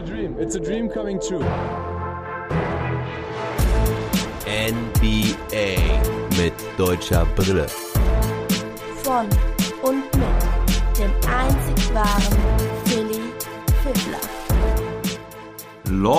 a dream. It's a dream coming true. NBA mit deutscher Brille. Von und mit dem einzig wahren Philly Fiddler. Long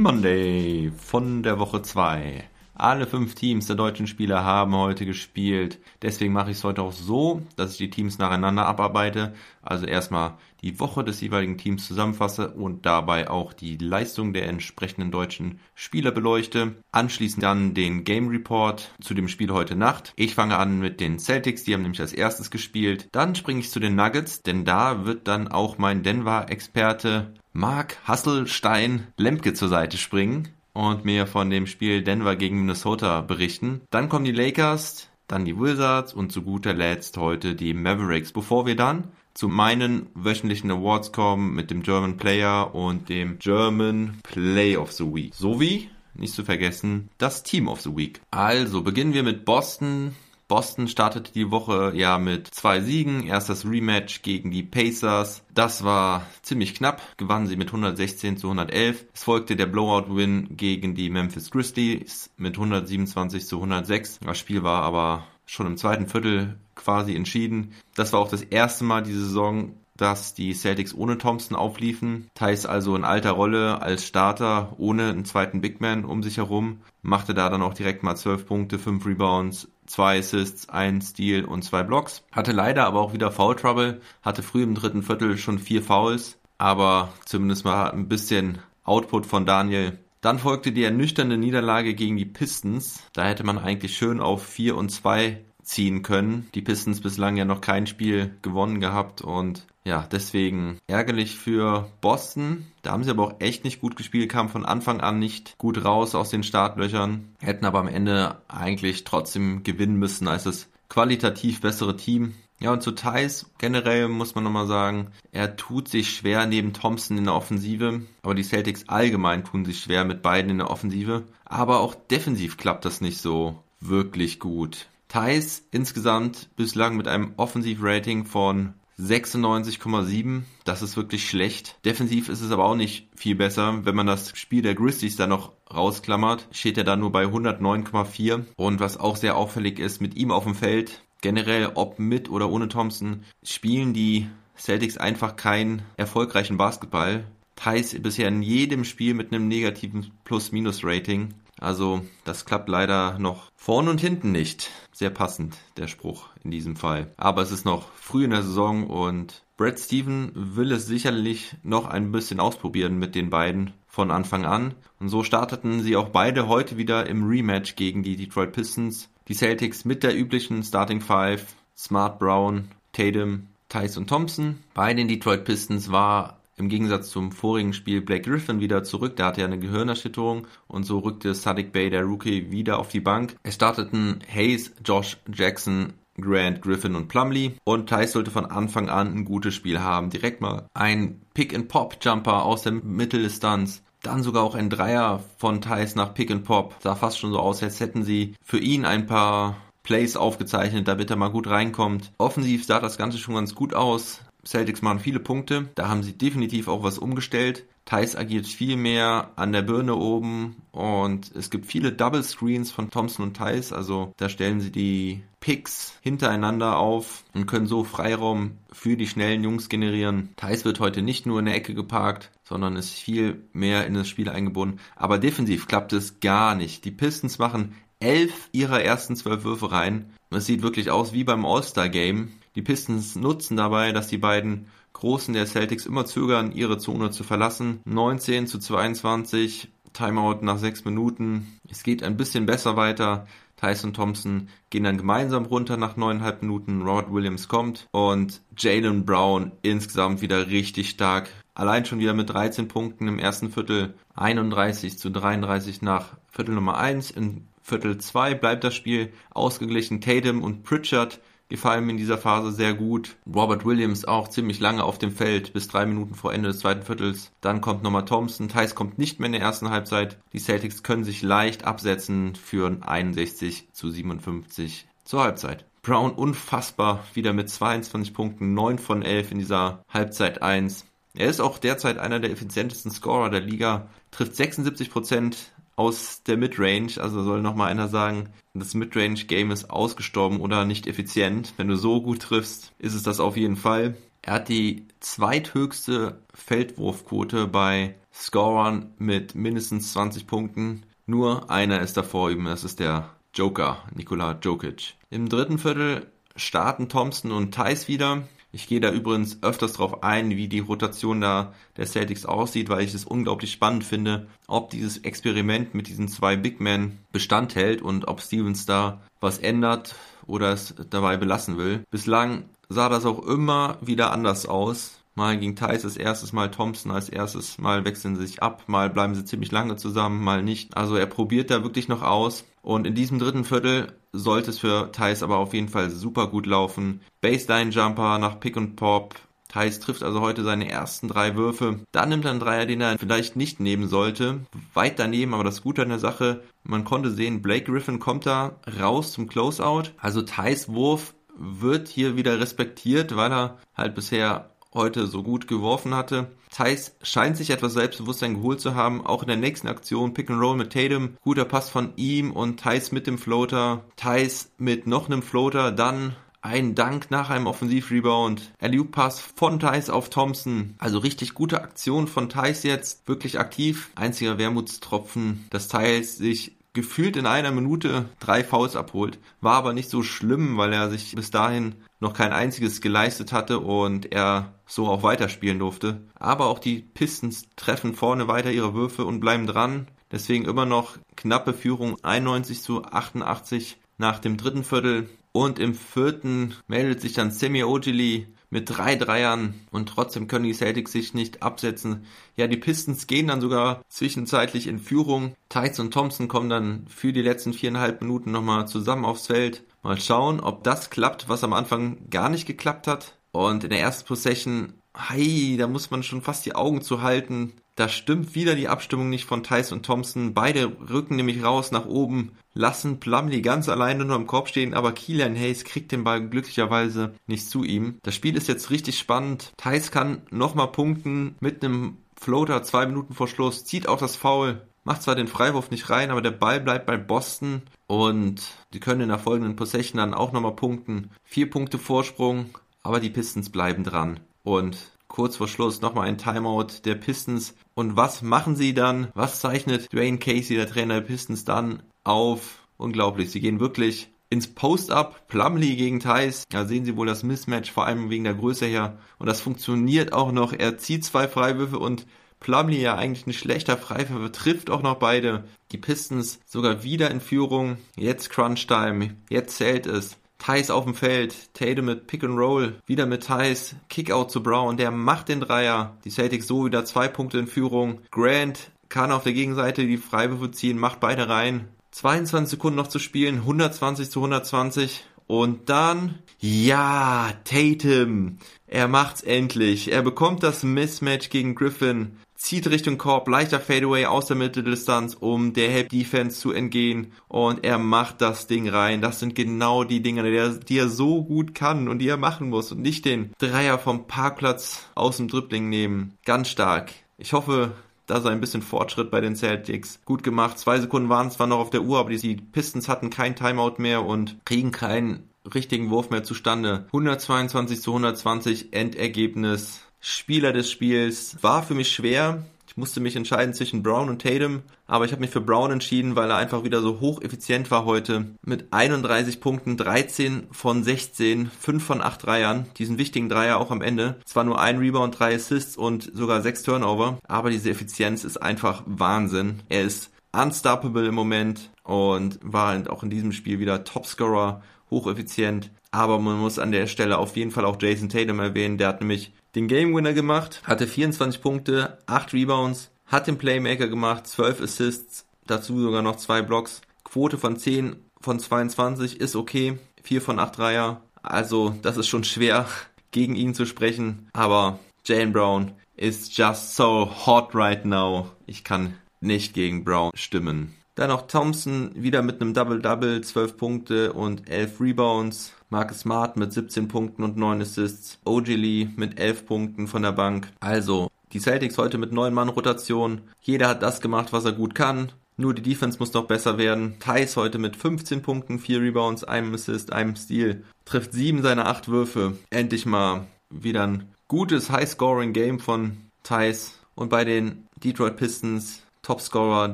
Monday von der Woche 2. Alle fünf Teams der deutschen Spieler haben heute gespielt. Deswegen mache ich es heute auch so, dass ich die Teams nacheinander abarbeite. Also erstmal die Woche des jeweiligen Teams zusammenfasse und dabei auch die Leistung der entsprechenden deutschen Spieler beleuchte. Anschließend dann den Game Report zu dem Spiel heute Nacht. Ich fange an mit den Celtics, die haben nämlich als erstes gespielt. Dann springe ich zu den Nuggets, denn da wird dann auch mein Denver-Experte Mark Hasselstein Lemke zur Seite springen und mir von dem Spiel Denver gegen Minnesota berichten. Dann kommen die Lakers, dann die Wizards und zu guter Letzt heute die Mavericks, bevor wir dann zu meinen wöchentlichen Awards kommen mit dem German Player und dem German Play of the Week. Sowie, nicht zu vergessen, das Team of the Week. Also beginnen wir mit Boston. Boston startete die Woche ja mit zwei Siegen. Erst das Rematch gegen die Pacers. Das war ziemlich knapp. Gewannen sie mit 116 zu 111. Es folgte der Blowout-Win gegen die Memphis Grizzlies mit 127 zu 106. Das Spiel war aber schon im zweiten Viertel quasi entschieden. Das war auch das erste Mal diese Saison, dass die Celtics ohne Thompson aufliefen. Thais also in alter Rolle als Starter ohne einen zweiten Big Man um sich herum. Machte da dann auch direkt mal 12 Punkte, 5 Rebounds, zwei Assists, ein Steal und zwei Blocks. Hatte leider aber auch wieder Foul Trouble, hatte früh im dritten Viertel schon vier Fouls, aber zumindest mal ein bisschen Output von Daniel. Dann folgte die ernüchternde Niederlage gegen die Pistons. Da hätte man eigentlich schön auf 4 und 2 ziehen können. Die Pistons bislang ja noch kein Spiel gewonnen gehabt und ja, deswegen ärgerlich für Boston. Da haben sie aber auch echt nicht gut gespielt, kamen von Anfang an nicht gut raus aus den Startlöchern, hätten aber am Ende eigentlich trotzdem gewinnen müssen als das qualitativ bessere Team. Ja, und zu Thais generell muss man nochmal sagen, er tut sich schwer neben Thompson in der Offensive, aber die Celtics allgemein tun sich schwer mit beiden in der Offensive. Aber auch defensiv klappt das nicht so wirklich gut. Thais insgesamt bislang mit einem Offensivrating von 96,7. Das ist wirklich schlecht. Defensiv ist es aber auch nicht viel besser. Wenn man das Spiel der Grizzlies da noch rausklammert, steht er da nur bei 109,4. Und was auch sehr auffällig ist, mit ihm auf dem Feld, generell ob mit oder ohne Thompson, spielen die Celtics einfach keinen erfolgreichen Basketball. Thais bisher in jedem Spiel mit einem negativen Plus-Minus-Rating. Also das klappt leider noch vorn und hinten nicht. Sehr passend, der Spruch in diesem Fall. Aber es ist noch früh in der Saison und Brad Steven will es sicherlich noch ein bisschen ausprobieren mit den beiden von Anfang an. Und so starteten sie auch beide heute wieder im Rematch gegen die Detroit Pistons. Die Celtics mit der üblichen Starting Five, Smart Brown, Tatum, Tice und Thompson. Bei den Detroit Pistons war im Gegensatz zum vorigen Spiel Blake Griffin wieder zurück. Der hatte ja eine Gehirnerschütterung und so rückte Sadiq Bay, der Rookie, wieder auf die Bank. Es starteten Hayes, Josh Jackson, Grant, Griffin und Plumlee. Und Thais sollte von Anfang an ein gutes Spiel haben. Direkt mal ein Pick-and-Pop-Jumper aus der Mitteldistanz. Dann sogar auch ein Dreier von Thais nach Pick-and-Pop. Sah fast schon so aus, als hätten sie für ihn ein paar Plays aufgezeichnet, damit er mal gut reinkommt. Offensiv sah das Ganze schon ganz gut aus. Celtics machen viele Punkte. Da haben sie definitiv auch was umgestellt. Thais agiert viel mehr an der Birne oben und es gibt viele Double Screens von Thompson und Thais. Also da stellen sie die Picks hintereinander auf und können so Freiraum für die schnellen Jungs generieren. Thais wird heute nicht nur in der Ecke geparkt, sondern ist viel mehr in das Spiel eingebunden. Aber defensiv klappt es gar nicht. Die Pistons machen elf ihrer ersten zwölf Würfe rein. Es sieht wirklich aus wie beim All-Star-Game. Die Pistons nutzen dabei, dass die beiden Großen der Celtics immer zögern, ihre Zone zu verlassen. 19 zu 22, Timeout nach 6 Minuten. Es geht ein bisschen besser weiter. Tyson Thompson gehen dann gemeinsam runter nach 9,5 Minuten. Robert Williams kommt und Jalen Brown insgesamt wieder richtig stark. Allein schon wieder mit 13 Punkten im ersten Viertel. 31 zu 33 nach Viertel Nummer 1. In Viertel 2 bleibt das Spiel ausgeglichen. Tatum und Pritchard gefallen mir in dieser Phase sehr gut. Robert Williams auch ziemlich lange auf dem Feld, bis drei Minuten vor Ende des zweiten Viertels. Dann kommt nochmal Thompson. Thais kommt nicht mehr in der ersten Halbzeit. Die Celtics können sich leicht absetzen für 61 zu 57 zur Halbzeit. Brown unfassbar wieder mit 22 Punkten, 9 von 11 in dieser Halbzeit 1. Er ist auch derzeit einer der effizientesten Scorer der Liga, trifft 76 Prozent aus der Midrange, also soll nochmal einer sagen, das Midrange-Game ist ausgestorben oder nicht effizient. Wenn du so gut triffst, ist es das auf jeden Fall. Er hat die zweithöchste Feldwurfquote bei Scorern mit mindestens 20 Punkten. Nur einer ist davor ihm, das ist der Joker, Nikola Jokic. Im dritten Viertel starten Thompson und Thais wieder. Ich gehe da übrigens öfters drauf ein, wie die Rotation da der Celtics aussieht, weil ich es unglaublich spannend finde, ob dieses Experiment mit diesen zwei Big Men Bestand hält und ob Stevens da was ändert oder es dabei belassen will. Bislang sah das auch immer wieder anders aus. Mal ging Thais als erstes, mal Thompson als erstes, mal wechseln sie sich ab, mal bleiben sie ziemlich lange zusammen, mal nicht. Also er probiert da wirklich noch aus. Und in diesem dritten Viertel sollte es für Thais aber auf jeden Fall super gut laufen. Baseline-Jumper nach Pick und Pop. Thais trifft also heute seine ersten drei Würfe. Dann nimmt er einen Dreier, den er vielleicht nicht nehmen sollte. Weit daneben, aber das Gute an der Sache, man konnte sehen, Blake Griffin kommt da raus zum Closeout. Also Thais Wurf wird hier wieder respektiert, weil er halt bisher heute so gut geworfen hatte. Thais scheint sich etwas Selbstbewusstsein geholt zu haben, auch in der nächsten Aktion Pick and Roll mit Tatum, guter Pass von ihm und Thais mit dem Floater, Thais mit noch einem Floater, dann ein Dank nach einem Offensivrebound. Alley Pass von Thais auf Thompson. Also richtig gute Aktion von Thais jetzt. Wirklich aktiv. Einziger Wermutstropfen, dass Thais sich gefühlt in einer Minute drei Fouls abholt. War aber nicht so schlimm, weil er sich bis dahin noch kein einziges geleistet hatte und er so auch weiterspielen durfte. Aber auch die Pistons treffen vorne weiter ihre Würfe und bleiben dran. Deswegen immer noch knappe Führung 91 zu 88 nach dem dritten Viertel. Und im vierten meldet sich dann Semi Ojili mit drei Dreiern und trotzdem können die Celtics sich nicht absetzen. Ja, die Pistons gehen dann sogar zwischenzeitlich in Führung. Tights und Thompson kommen dann für die letzten viereinhalb Minuten nochmal zusammen aufs Feld. Mal schauen, ob das klappt, was am Anfang gar nicht geklappt hat. Und in der ersten Possession, hey, da muss man schon fast die Augen zu halten. Da stimmt wieder die Abstimmung nicht von Tice und Thompson. Beide rücken nämlich raus nach oben, lassen Plumlee ganz alleine nur im Korb stehen, aber Keelan Hayes kriegt den Ball glücklicherweise nicht zu ihm. Das Spiel ist jetzt richtig spannend. Tice kann nochmal punkten mit einem Floater zwei Minuten vor Schluss, zieht auch das Foul, macht zwar den Freiwurf nicht rein, aber der Ball bleibt bei Boston und die können in der folgenden Possession dann auch nochmal punkten. Vier Punkte Vorsprung, aber die Pistons bleiben dran. Und kurz vor Schluss nochmal ein Timeout der Pistons. Und was machen sie dann? Was zeichnet Dwayne Casey, der Trainer der Pistons, dann auf? Unglaublich. Sie gehen wirklich ins Post-Up, Plumlee gegen Thais. Da sehen Sie wohl das Mismatch, vor allem wegen der Größe her. Und das funktioniert auch noch. Er zieht zwei Freiwürfe und Plumlee ja eigentlich ein schlechter Freiwürfe, trifft auch noch beide. Die Pistons sogar wieder in Führung. Jetzt Crunch Time. Jetzt zählt es. Thais auf dem Feld, Tatum mit Pick and Roll, wieder mit Thais, Kickout zu Brown, der macht den Dreier. Die Celtics so wieder zwei Punkte in Führung. Grant kann auf der Gegenseite die Freiwürfe ziehen, macht beide rein. 22 Sekunden noch zu spielen, 120 zu 120. Und dann, ja, Tatum. Er macht's endlich. Er bekommt das Mismatch gegen Griffin zieht Richtung Korb, leichter Fadeaway aus der Mitteldistanz, um der Help Defense zu entgehen und er macht das Ding rein. Das sind genau die Dinge, die er, die er so gut kann und die er machen muss und nicht den Dreier vom Parkplatz aus dem Dribbling nehmen. Ganz stark. Ich hoffe, da ist ein bisschen Fortschritt bei den Celtics. Gut gemacht. Zwei Sekunden waren zwar noch auf der Uhr, aber die Pistons hatten kein Timeout mehr und kriegen keinen richtigen Wurf mehr zustande. 122 zu 120 Endergebnis. Spieler des Spiels. War für mich schwer. Ich musste mich entscheiden zwischen Brown und Tatum, aber ich habe mich für Brown entschieden, weil er einfach wieder so hocheffizient war heute. Mit 31 Punkten, 13 von 16, 5 von 8 Dreiern, diesen wichtigen Dreier auch am Ende. Zwar nur ein Rebound, drei Assists und sogar sechs Turnover, aber diese Effizienz ist einfach Wahnsinn. Er ist unstoppable im Moment und war halt auch in diesem Spiel wieder Topscorer, hocheffizient. Aber man muss an der Stelle auf jeden Fall auch Jason Tatum erwähnen. Der hat nämlich den Game Winner gemacht, hatte 24 Punkte, 8 Rebounds, hat den Playmaker gemacht, 12 Assists, dazu sogar noch 2 Blocks. Quote von 10 von 22 ist okay, 4 von 8 Dreier. Also, das ist schon schwer, gegen ihn zu sprechen. Aber Jalen Brown is just so hot right now. Ich kann nicht gegen Brown stimmen. Dann noch Thompson wieder mit einem Double-Double, 12 Punkte und 11 Rebounds. Marcus Smart mit 17 Punkten und 9 Assists, OG Lee mit 11 Punkten von der Bank. Also, die Celtics heute mit 9 Mann Rotation. Jeder hat das gemacht, was er gut kann. Nur die Defense muss noch besser werden. Thais heute mit 15 Punkten, 4 Rebounds, einem Assist, einem Steal. Trifft 7 seiner 8 Würfe. Endlich mal wieder ein gutes High-Scoring-Game von Thais. Und bei den Detroit Pistons Topscorer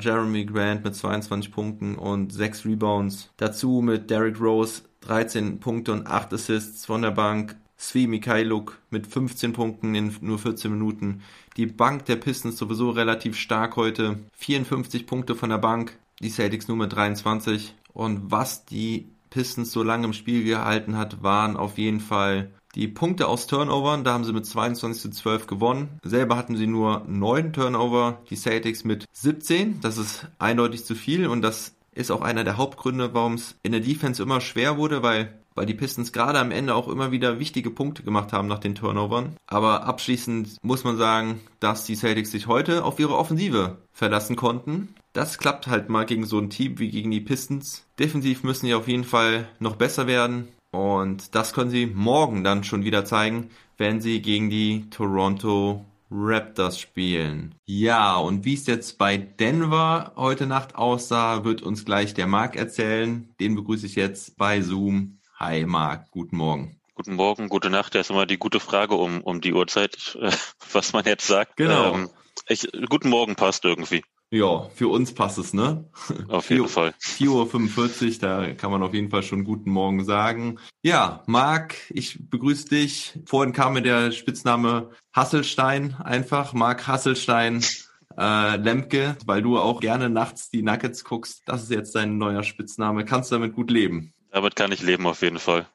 Jeremy Grant mit 22 Punkten und 6 Rebounds. Dazu mit Derrick Rose 13 Punkte und 8 Assists von der Bank. Svi Mikhailuk mit 15 Punkten in nur 14 Minuten. Die Bank der Pistons sowieso relativ stark heute. 54 Punkte von der Bank. Die Celtics nur mit 23. Und was die Pistons so lange im Spiel gehalten hat, waren auf jeden Fall die Punkte aus Turnovern, da haben sie mit 22 zu 12 gewonnen. Selber hatten sie nur 9 Turnover, die Celtics mit 17. Das ist eindeutig zu viel und das ist auch einer der Hauptgründe, warum es in der Defense immer schwer wurde, weil weil die Pistons gerade am Ende auch immer wieder wichtige Punkte gemacht haben nach den Turnovern. Aber abschließend muss man sagen, dass die Celtics sich heute auf ihre Offensive verlassen konnten. Das klappt halt mal gegen so ein Team wie gegen die Pistons. Defensiv müssen die auf jeden Fall noch besser werden. Und das können sie morgen dann schon wieder zeigen, wenn sie gegen die Toronto Raptors spielen. Ja, und wie es jetzt bei Denver heute Nacht aussah, wird uns gleich der Marc erzählen. Den begrüße ich jetzt bei Zoom. Hi Marc, guten Morgen. Guten Morgen, gute Nacht. Das ist immer die gute Frage um, um die Uhrzeit, was man jetzt sagt. Genau. Ähm, ich, guten Morgen passt irgendwie. Ja, für uns passt es, ne? Auf jeden Fall. 4.45 Uhr, da kann man auf jeden Fall schon guten Morgen sagen. Ja, Marc, ich begrüße dich. Vorhin kam mir der Spitzname Hasselstein einfach. Marc Hasselstein äh, Lemke, weil du auch gerne nachts die Nuggets guckst. Das ist jetzt dein neuer Spitzname. Kannst du damit gut leben? Damit kann ich leben auf jeden Fall.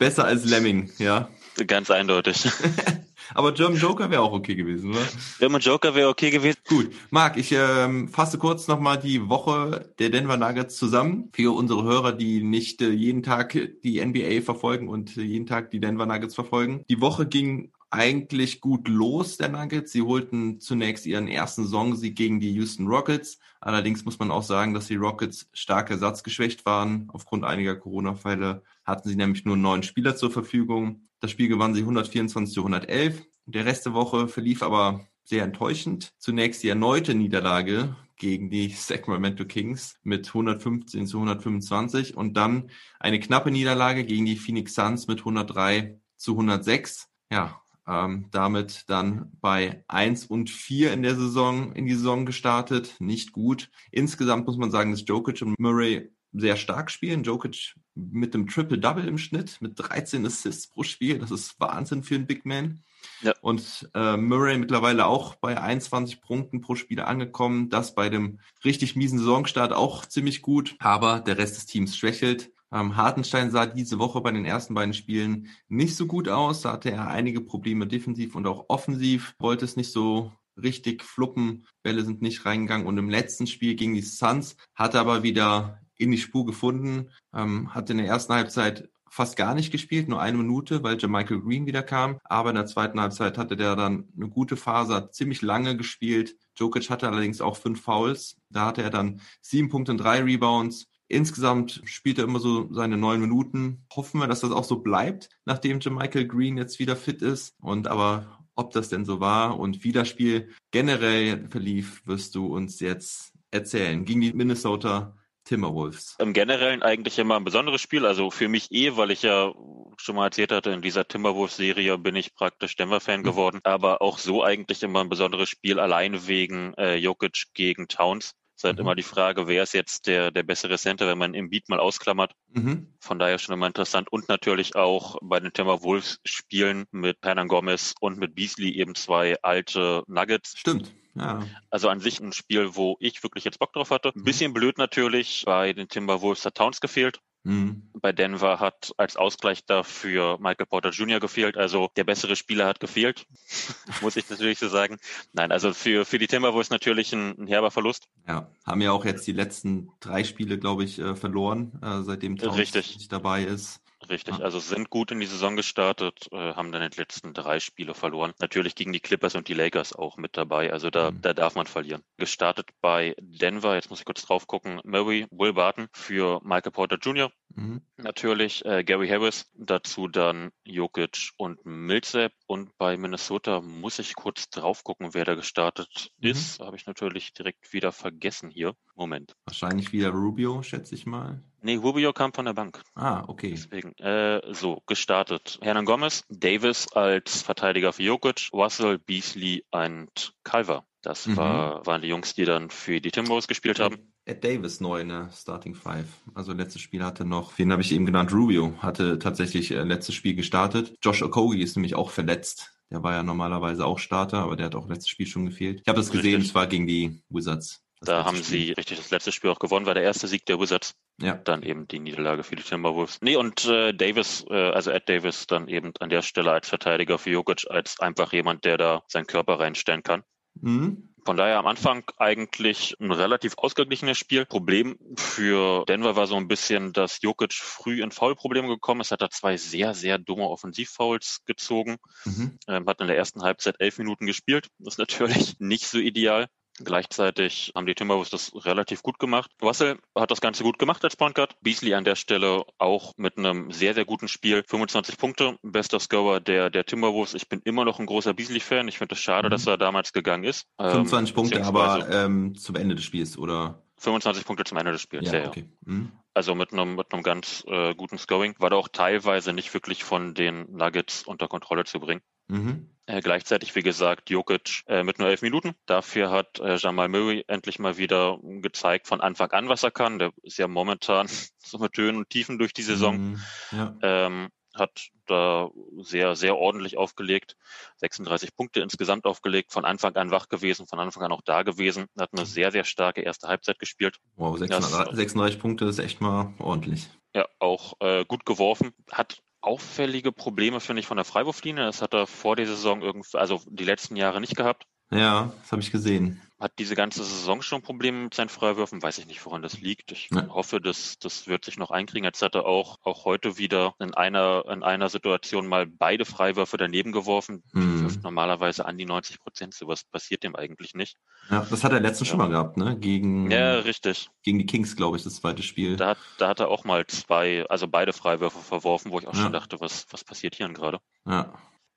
Besser als Lemming, ja? Ganz eindeutig. Aber German Joker wäre auch okay gewesen, oder? German Joker wäre okay gewesen. Gut. Marc, ich ähm, fasse kurz nochmal die Woche der Denver Nuggets zusammen. Für unsere Hörer, die nicht äh, jeden Tag die NBA verfolgen und äh, jeden Tag die Denver Nuggets verfolgen. Die Woche ging eigentlich gut los, der Nuggets. Sie holten zunächst ihren ersten Saisonsieg gegen die Houston Rockets. Allerdings muss man auch sagen, dass die Rockets stark ersatzgeschwächt waren. Aufgrund einiger Corona-Fälle hatten sie nämlich nur neun Spieler zur Verfügung. Das Spiel gewannen sie 124 zu 111. Der Rest der Woche verlief aber sehr enttäuschend. Zunächst die erneute Niederlage gegen die Sacramento Kings mit 115 zu 125 und dann eine knappe Niederlage gegen die Phoenix Suns mit 103 zu 106. Ja, ähm, damit dann bei 1 und 4 in der Saison, in die Saison gestartet. Nicht gut. Insgesamt muss man sagen, dass Jokic und Murray sehr stark spielen. Jokic mit dem Triple-Double im Schnitt, mit 13 Assists pro Spiel. Das ist Wahnsinn für einen Big Man. Ja. Und äh, Murray mittlerweile auch bei 21 Punkten pro Spiel angekommen. Das bei dem richtig miesen Saisonstart auch ziemlich gut. Aber der Rest des Teams schwächelt. Ähm, Hartenstein sah diese Woche bei den ersten beiden Spielen nicht so gut aus. Da hatte er einige Probleme defensiv und auch offensiv. Wollte es nicht so richtig fluppen. Bälle sind nicht reingegangen. Und im letzten Spiel gegen die Suns hat er aber wieder in die Spur gefunden. Ähm, hat in der ersten Halbzeit fast gar nicht gespielt, nur eine Minute, weil Michael Green wieder kam. Aber in der zweiten Halbzeit hatte der dann eine gute Phase, hat ziemlich lange gespielt. Jokic hatte allerdings auch fünf Fouls. Da hatte er dann sieben Punkte und drei Rebounds. Insgesamt spielt er immer so seine neun Minuten. Hoffen wir, dass das auch so bleibt, nachdem Michael Green jetzt wieder fit ist. Und aber ob das denn so war und wie das Spiel generell verlief, wirst du uns jetzt erzählen. Gegen die Minnesota Timberwolves. Im Generellen eigentlich immer ein besonderes Spiel. Also für mich eh, weil ich ja schon mal erzählt hatte, in dieser Timberwolves-Serie bin ich praktisch Denver-Fan mhm. geworden. Aber auch so eigentlich immer ein besonderes Spiel, alleine wegen äh, Jokic gegen Towns. Es ist halt mhm. immer die Frage, wer ist jetzt der, der bessere Center, wenn man im Beat mal ausklammert. Mhm. Von daher schon immer interessant. Und natürlich auch bei den Timberwolves spielen mit Hernan Gomez und mit Beasley eben zwei alte Nuggets. Stimmt. Ja. Also an sich ein Spiel, wo ich wirklich jetzt Bock drauf hatte. Ein mhm. bisschen blöd natürlich, bei den Timberwolves hat Towns gefehlt. Mhm. Bei Denver hat als Ausgleich dafür Michael Porter Jr. gefehlt. Also der bessere Spieler hat gefehlt, muss ich natürlich so sagen. Nein, also für, für die Timberwolves natürlich ein, ein herber Verlust. Ja, haben ja auch jetzt die letzten drei Spiele, glaube ich, äh, verloren, äh, seitdem Towns Richtig. nicht dabei ist. Richtig, Ah. also sind gut in die Saison gestartet, äh, haben dann die letzten drei Spiele verloren. Natürlich gegen die Clippers und die Lakers auch mit dabei, also da, Mhm. da darf man verlieren. Gestartet bei Denver, jetzt muss ich kurz drauf gucken, Murray, Will Barton für Michael Porter Jr., Mhm. natürlich äh, Gary Harris, dazu dann Jokic und Millsap und bei Minnesota muss ich kurz drauf gucken, wer da gestartet Mhm. ist. Habe ich natürlich direkt wieder vergessen hier. Moment. Wahrscheinlich wieder Rubio, schätze ich mal. Nee, Rubio kam von der Bank. Ah, okay. Deswegen, äh, so, gestartet. Hernan Gomez, Davis als Verteidiger für Jokic, Russell, Beasley und Calver. Das Mhm. war, waren die Jungs, die dann für die Timberwolves gespielt haben. Ed Davis neu in der Starting Five. Also letztes Spiel hatte noch, wen habe ich eben genannt? Rubio hatte tatsächlich äh, letztes Spiel gestartet. Josh Okogie ist nämlich auch verletzt. Der war ja normalerweise auch Starter, aber der hat auch letztes Spiel schon gefehlt. Ich habe das gesehen, es war gegen die Wizards. Da haben Spiel. sie richtig das letzte Spiel auch gewonnen, war der erste Sieg der Wizards. Ja. Dann eben die Niederlage für die Timberwolves. Nee, und äh, Davis, äh, also Ed Davis, dann eben an der Stelle als Verteidiger für Jokic, als einfach jemand, der da seinen Körper reinstellen kann. Mhm. Von daher am Anfang eigentlich ein relativ ausgeglichenes Spiel. Problem für Denver war so ein bisschen, dass Jokic früh in Foulprobleme gekommen ist. Hat er zwei sehr, sehr dumme Offensivfouls gezogen. Mhm. Ähm, hat in der ersten Halbzeit elf Minuten gespielt. Das ist natürlich nicht so ideal. Gleichzeitig haben die Timberwolves das relativ gut gemacht. Russell hat das Ganze gut gemacht als Point Guard. Beasley an der Stelle auch mit einem sehr, sehr guten Spiel. 25 Punkte, bester Scorer der, der Timberwolves. Ich bin immer noch ein großer Beasley-Fan. Ich finde es schade, Mhm. dass er damals gegangen ist. Ähm, 25 Punkte, beziehungsweise aber ähm, zum Ende des Spiels, oder? 25 Punkte zum Ende des Spiels, ja, ja. okay. Mhm. Also mit einem, mit einem ganz äh, guten Scoring. War da auch teilweise nicht wirklich von den Nuggets unter Kontrolle zu bringen. Mhm. Äh, gleichzeitig, wie gesagt, Jokic äh, mit nur elf Minuten. Dafür hat äh, Jamal Murray endlich mal wieder gezeigt von Anfang an, was er kann. Der ist ja momentan so mit Höhen und Tiefen durch die Saison. Mhm. Ja. Ähm, hat da sehr, sehr ordentlich aufgelegt. 36 Punkte insgesamt aufgelegt, von Anfang an wach gewesen, von Anfang an auch da gewesen. Hat eine sehr, sehr starke erste Halbzeit gespielt. Wow, Das- 36, 36 Punkte ist echt mal ordentlich. Ja, auch äh, gut geworfen. Hat auffällige Probleme, finde ich, von der Freiwurflinie. Das hat er vor der Saison irgendwie, also die letzten Jahre nicht gehabt. Ja, das habe ich gesehen. Hat diese ganze Saison schon Probleme mit seinen Freiwürfen? Weiß ich nicht, woran das liegt. Ich Ja. hoffe, das, das wird sich noch einkriegen. Jetzt hat er auch, auch heute wieder in einer, in einer Situation mal beide Freiwürfe daneben geworfen. Mhm. Wirft normalerweise an die 90 Prozent. Sowas passiert dem eigentlich nicht. Ja, das hat er letztens Ja. schon mal gehabt, ne? Gegen, Ja, richtig. gegen die Kings, glaube ich, das zweite Spiel. Da hat, da hat er auch mal zwei, also beide Freiwürfe verworfen, wo ich auch Ja. schon dachte, was, was passiert hier denn gerade? Ja.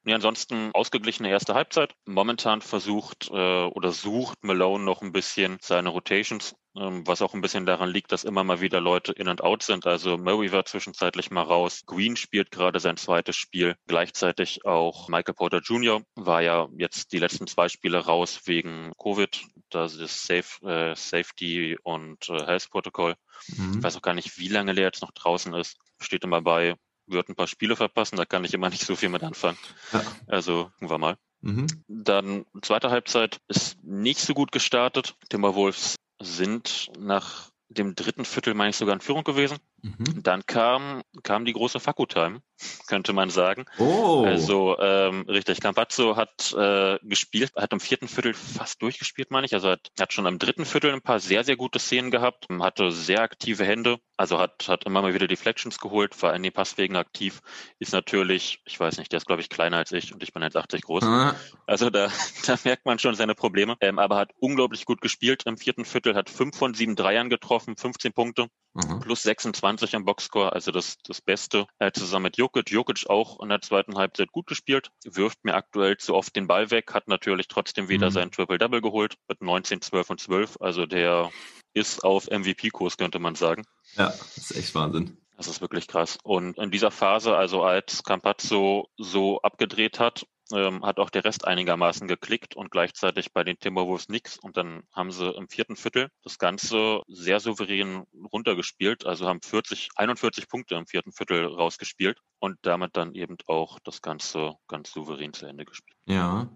Nee, ansonsten ausgeglichene erste Halbzeit. Momentan versucht äh, oder sucht Malone noch ein bisschen seine Rotations, ähm, was auch ein bisschen daran liegt, dass immer mal wieder Leute in und out sind. Also Murray war zwischenzeitlich mal raus. Green spielt gerade sein zweites Spiel. Gleichzeitig auch Michael Porter Jr. war ja jetzt die letzten zwei Spiele raus wegen Covid. Das ist Safe, äh, Safety und äh, Health Protocol. Ich Mhm. weiß auch gar nicht, wie lange der jetzt noch draußen ist. Steht immer bei, wird ein paar Spiele verpassen, da kann ich immer nicht so viel mit anfangen. Ja. Also, gucken wir mal. Mhm. Dann zweite Halbzeit ist nicht so gut gestartet. Timberwolves sind nach dem dritten Viertel, meine ich, sogar in Führung gewesen. Mhm. Dann kam, kam die große Faku-Time, könnte man sagen. Oh. Also ähm, richtig, Campazzo hat äh, gespielt, hat im vierten Viertel fast durchgespielt, meine ich. Also hat, hat schon im dritten Viertel ein paar sehr, sehr gute Szenen gehabt, hatte sehr aktive Hände, also hat, hat immer mal wieder Deflections geholt, war in den Passwegen aktiv, ist natürlich, ich weiß nicht, der ist glaube ich kleiner als ich und ich bin 1,80 groß. Ah, Also da, da merkt man schon seine Probleme. Ähm, aber hat unglaublich gut gespielt im vierten Viertel, hat fünf von sieben Dreiern getroffen, 15 Punkte aha. plus 26 am Boxscore, also das, das Beste. Äh, zusammen mit Jokic. Jokic auch in der zweiten Halbzeit gut gespielt, wirft mir aktuell zu oft den Ball weg, hat natürlich trotzdem wieder Mhm. sein Triple-Double geholt mit 19, 12 und 12. Also der ist auf MVP-Kurs, könnte man sagen. Ja, das ist echt Wahnsinn. Das ist wirklich krass. Und in dieser Phase, also als Campazzo so abgedreht hat, ähm, hat auch der Rest einigermaßen geklickt und gleichzeitig bei den Timberwolves nix. Und dann haben sie im vierten Viertel das Ganze sehr souverän runtergespielt. Also haben 40, 41 Punkte im vierten Viertel rausgespielt und damit dann eben auch das Ganze ganz souverän zu Ende gespielt. Ja.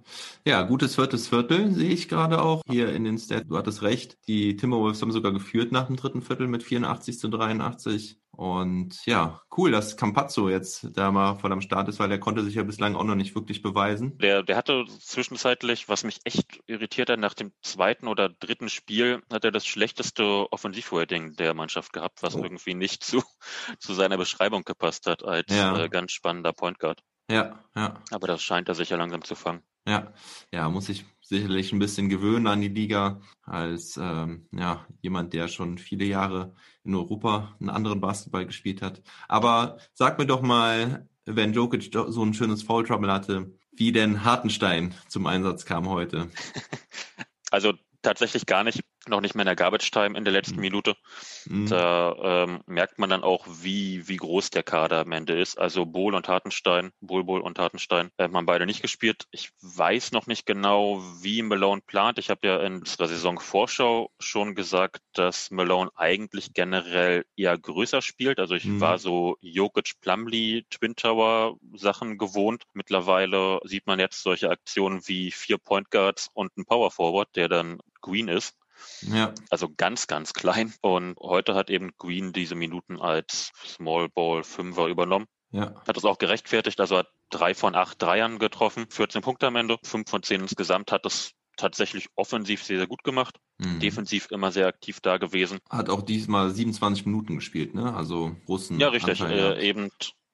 Ja, gutes viertes Viertel sehe ich gerade auch hier in den Stats. Du hattest recht. Die Timberwolves haben sogar geführt nach dem dritten Viertel mit 84 zu 83. Und ja, cool, dass Campazzo jetzt da mal voll am Start ist, weil er konnte sich ja bislang auch noch nicht wirklich beweisen. Der, der hatte zwischenzeitlich, was mich echt irritiert hat, nach dem zweiten oder dritten Spiel hat er das schlechteste Offensivrating der Mannschaft gehabt, was oh. irgendwie nicht zu, zu seiner Beschreibung gepasst hat als ja. äh, ganz spannender Point Guard. Ja, ja. Aber das scheint er sich ja langsam zu fangen. Ja, ja, muss ich sicherlich ein bisschen gewöhnen an die Liga als ähm, ja, jemand, der schon viele Jahre in Europa einen anderen Basketball gespielt hat. Aber sag mir doch mal, wenn Jokic so ein schönes Foul Trouble hatte, wie denn Hartenstein zum Einsatz kam heute. Also tatsächlich gar nicht noch nicht mehr in der Garbage Time in der letzten mhm. Minute. Mhm. Da ähm, merkt man dann auch, wie, wie groß der Kader am Ende ist. Also Bohl und Hartenstein, Bohl, Bohl und Hartenstein äh, haben beide nicht gespielt. Ich weiß noch nicht genau, wie Malone plant. Ich habe ja in der Saisonvorschau schon gesagt, dass Malone eigentlich generell eher größer spielt. Also ich mhm. war so Jokic, Plumlee, Twin Tower Sachen gewohnt. Mittlerweile sieht man jetzt solche Aktionen wie vier Point Guards und ein Power Forward, der dann Green ist. Ja. Also ganz, ganz klein. Und heute hat eben Green diese Minuten als Small Ball Fünfer übernommen. Ja. Hat das auch gerechtfertigt, also hat drei von acht Dreiern getroffen, 14 Punkte am Ende, fünf von zehn insgesamt, hat das tatsächlich offensiv sehr, sehr gut gemacht. Mhm. Defensiv immer sehr aktiv da gewesen. Hat auch diesmal 27 Minuten gespielt, ne? Also Russen. Ja, richtig. Äh, eben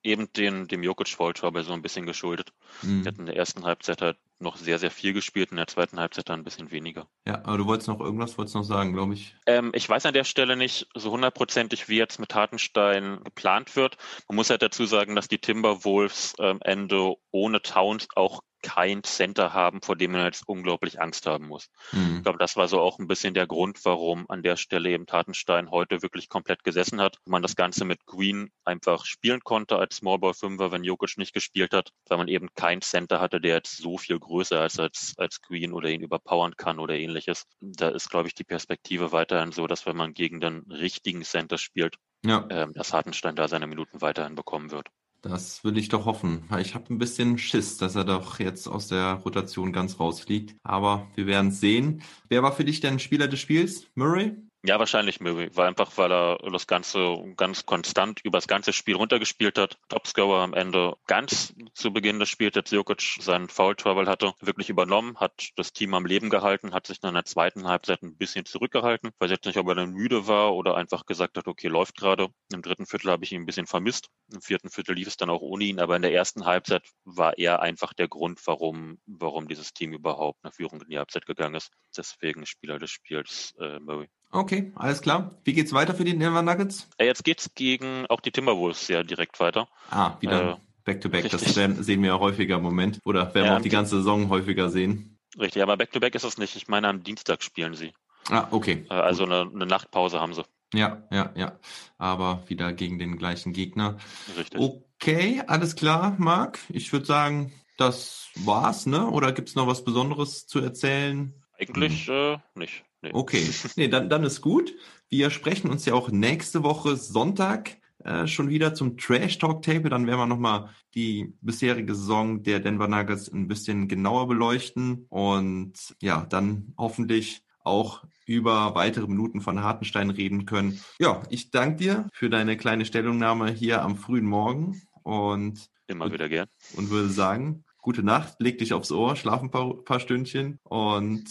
eben den, dem Jokic Foul Trouble so ein bisschen geschuldet. Mhm. Der hat in der ersten Halbzeit halt noch sehr, sehr viel gespielt, in der zweiten Halbzeit dann ein bisschen weniger. Ja, aber du wolltest noch irgendwas, wolltest noch sagen, glaube ich. Ähm, ich weiß an der Stelle nicht so hundertprozentig, wie jetzt mit Hartenstein geplant wird. Man muss halt dazu sagen, dass die Timberwolves am ähm, Ende ohne Towns auch kein Center haben, vor dem man jetzt unglaublich Angst haben muss. Mhm. Ich glaube, das war so auch ein bisschen der Grund, warum an der Stelle eben Tatenstein heute wirklich komplett gesessen hat. Man das Ganze mit Green einfach spielen konnte als Smallball Fünfer, wenn Jokic nicht gespielt hat, weil man eben kein Center hatte, der jetzt so viel größer ist als, als Green oder ihn überpowern kann oder ähnliches. Da ist, glaube ich, die Perspektive weiterhin so, dass wenn man gegen den richtigen Center spielt, ja. ähm, dass Hartenstein da seine Minuten weiterhin bekommen wird. Das will ich doch hoffen. Ich habe ein bisschen Schiss, dass er doch jetzt aus der Rotation ganz rausfliegt. Aber wir werden sehen. Wer war für dich denn Spieler des Spiels? Murray? Ja, wahrscheinlich Murray, weil einfach, weil er das Ganze ganz konstant über das ganze Spiel runtergespielt hat. Topscorer am Ende ganz zu Beginn des Spiels, als Jokic seinen Foul Trouble hatte, wirklich übernommen, hat das Team am Leben gehalten, hat sich dann in der zweiten Halbzeit ein bisschen zurückgehalten. Weiß jetzt nicht, ob er dann müde war oder einfach gesagt hat, okay, läuft gerade. Im dritten Viertel habe ich ihn ein bisschen vermisst. Im vierten Viertel lief es dann auch ohne ihn, aber in der ersten Halbzeit war er einfach der Grund, warum, warum dieses Team überhaupt nach Führung in die Halbzeit gegangen ist. Deswegen Spieler des Spiels äh, Murray. Okay, alles klar. Wie geht's weiter für die Denver Nuggets? Äh, jetzt geht's gegen auch die Timberwolves ja direkt weiter. Ah, wieder äh, Back-to-Back. -back. Das sehen wir ja häufiger im Moment. Oder werden ja, wir auch die ganze Saison häufiger sehen. Richtig, aber Back-to-Back -back ist es nicht. Ich meine, am Dienstag spielen sie. Ah, okay. Äh, also eine, eine Nachtpause haben sie. Ja, ja, ja. Aber wieder gegen den gleichen Gegner. Richtig. Okay, alles klar, Marc. Ich würde sagen, das war's, ne? Oder gibt's noch was Besonderes zu erzählen? Eigentlich hm. äh, nicht. Nee. Okay, nee, dann, dann ist gut. Wir sprechen uns ja auch nächste Woche Sonntag äh, schon wieder zum Trash Talk Table. Dann werden wir nochmal die bisherige Saison der Denver Nuggets ein bisschen genauer beleuchten und ja, dann hoffentlich auch über weitere Minuten von Hartenstein reden können. Ja, ich danke dir für deine kleine Stellungnahme hier am frühen Morgen und immer wieder gern und würde sagen, gute Nacht, leg dich aufs Ohr, schlaf ein paar, paar Stündchen und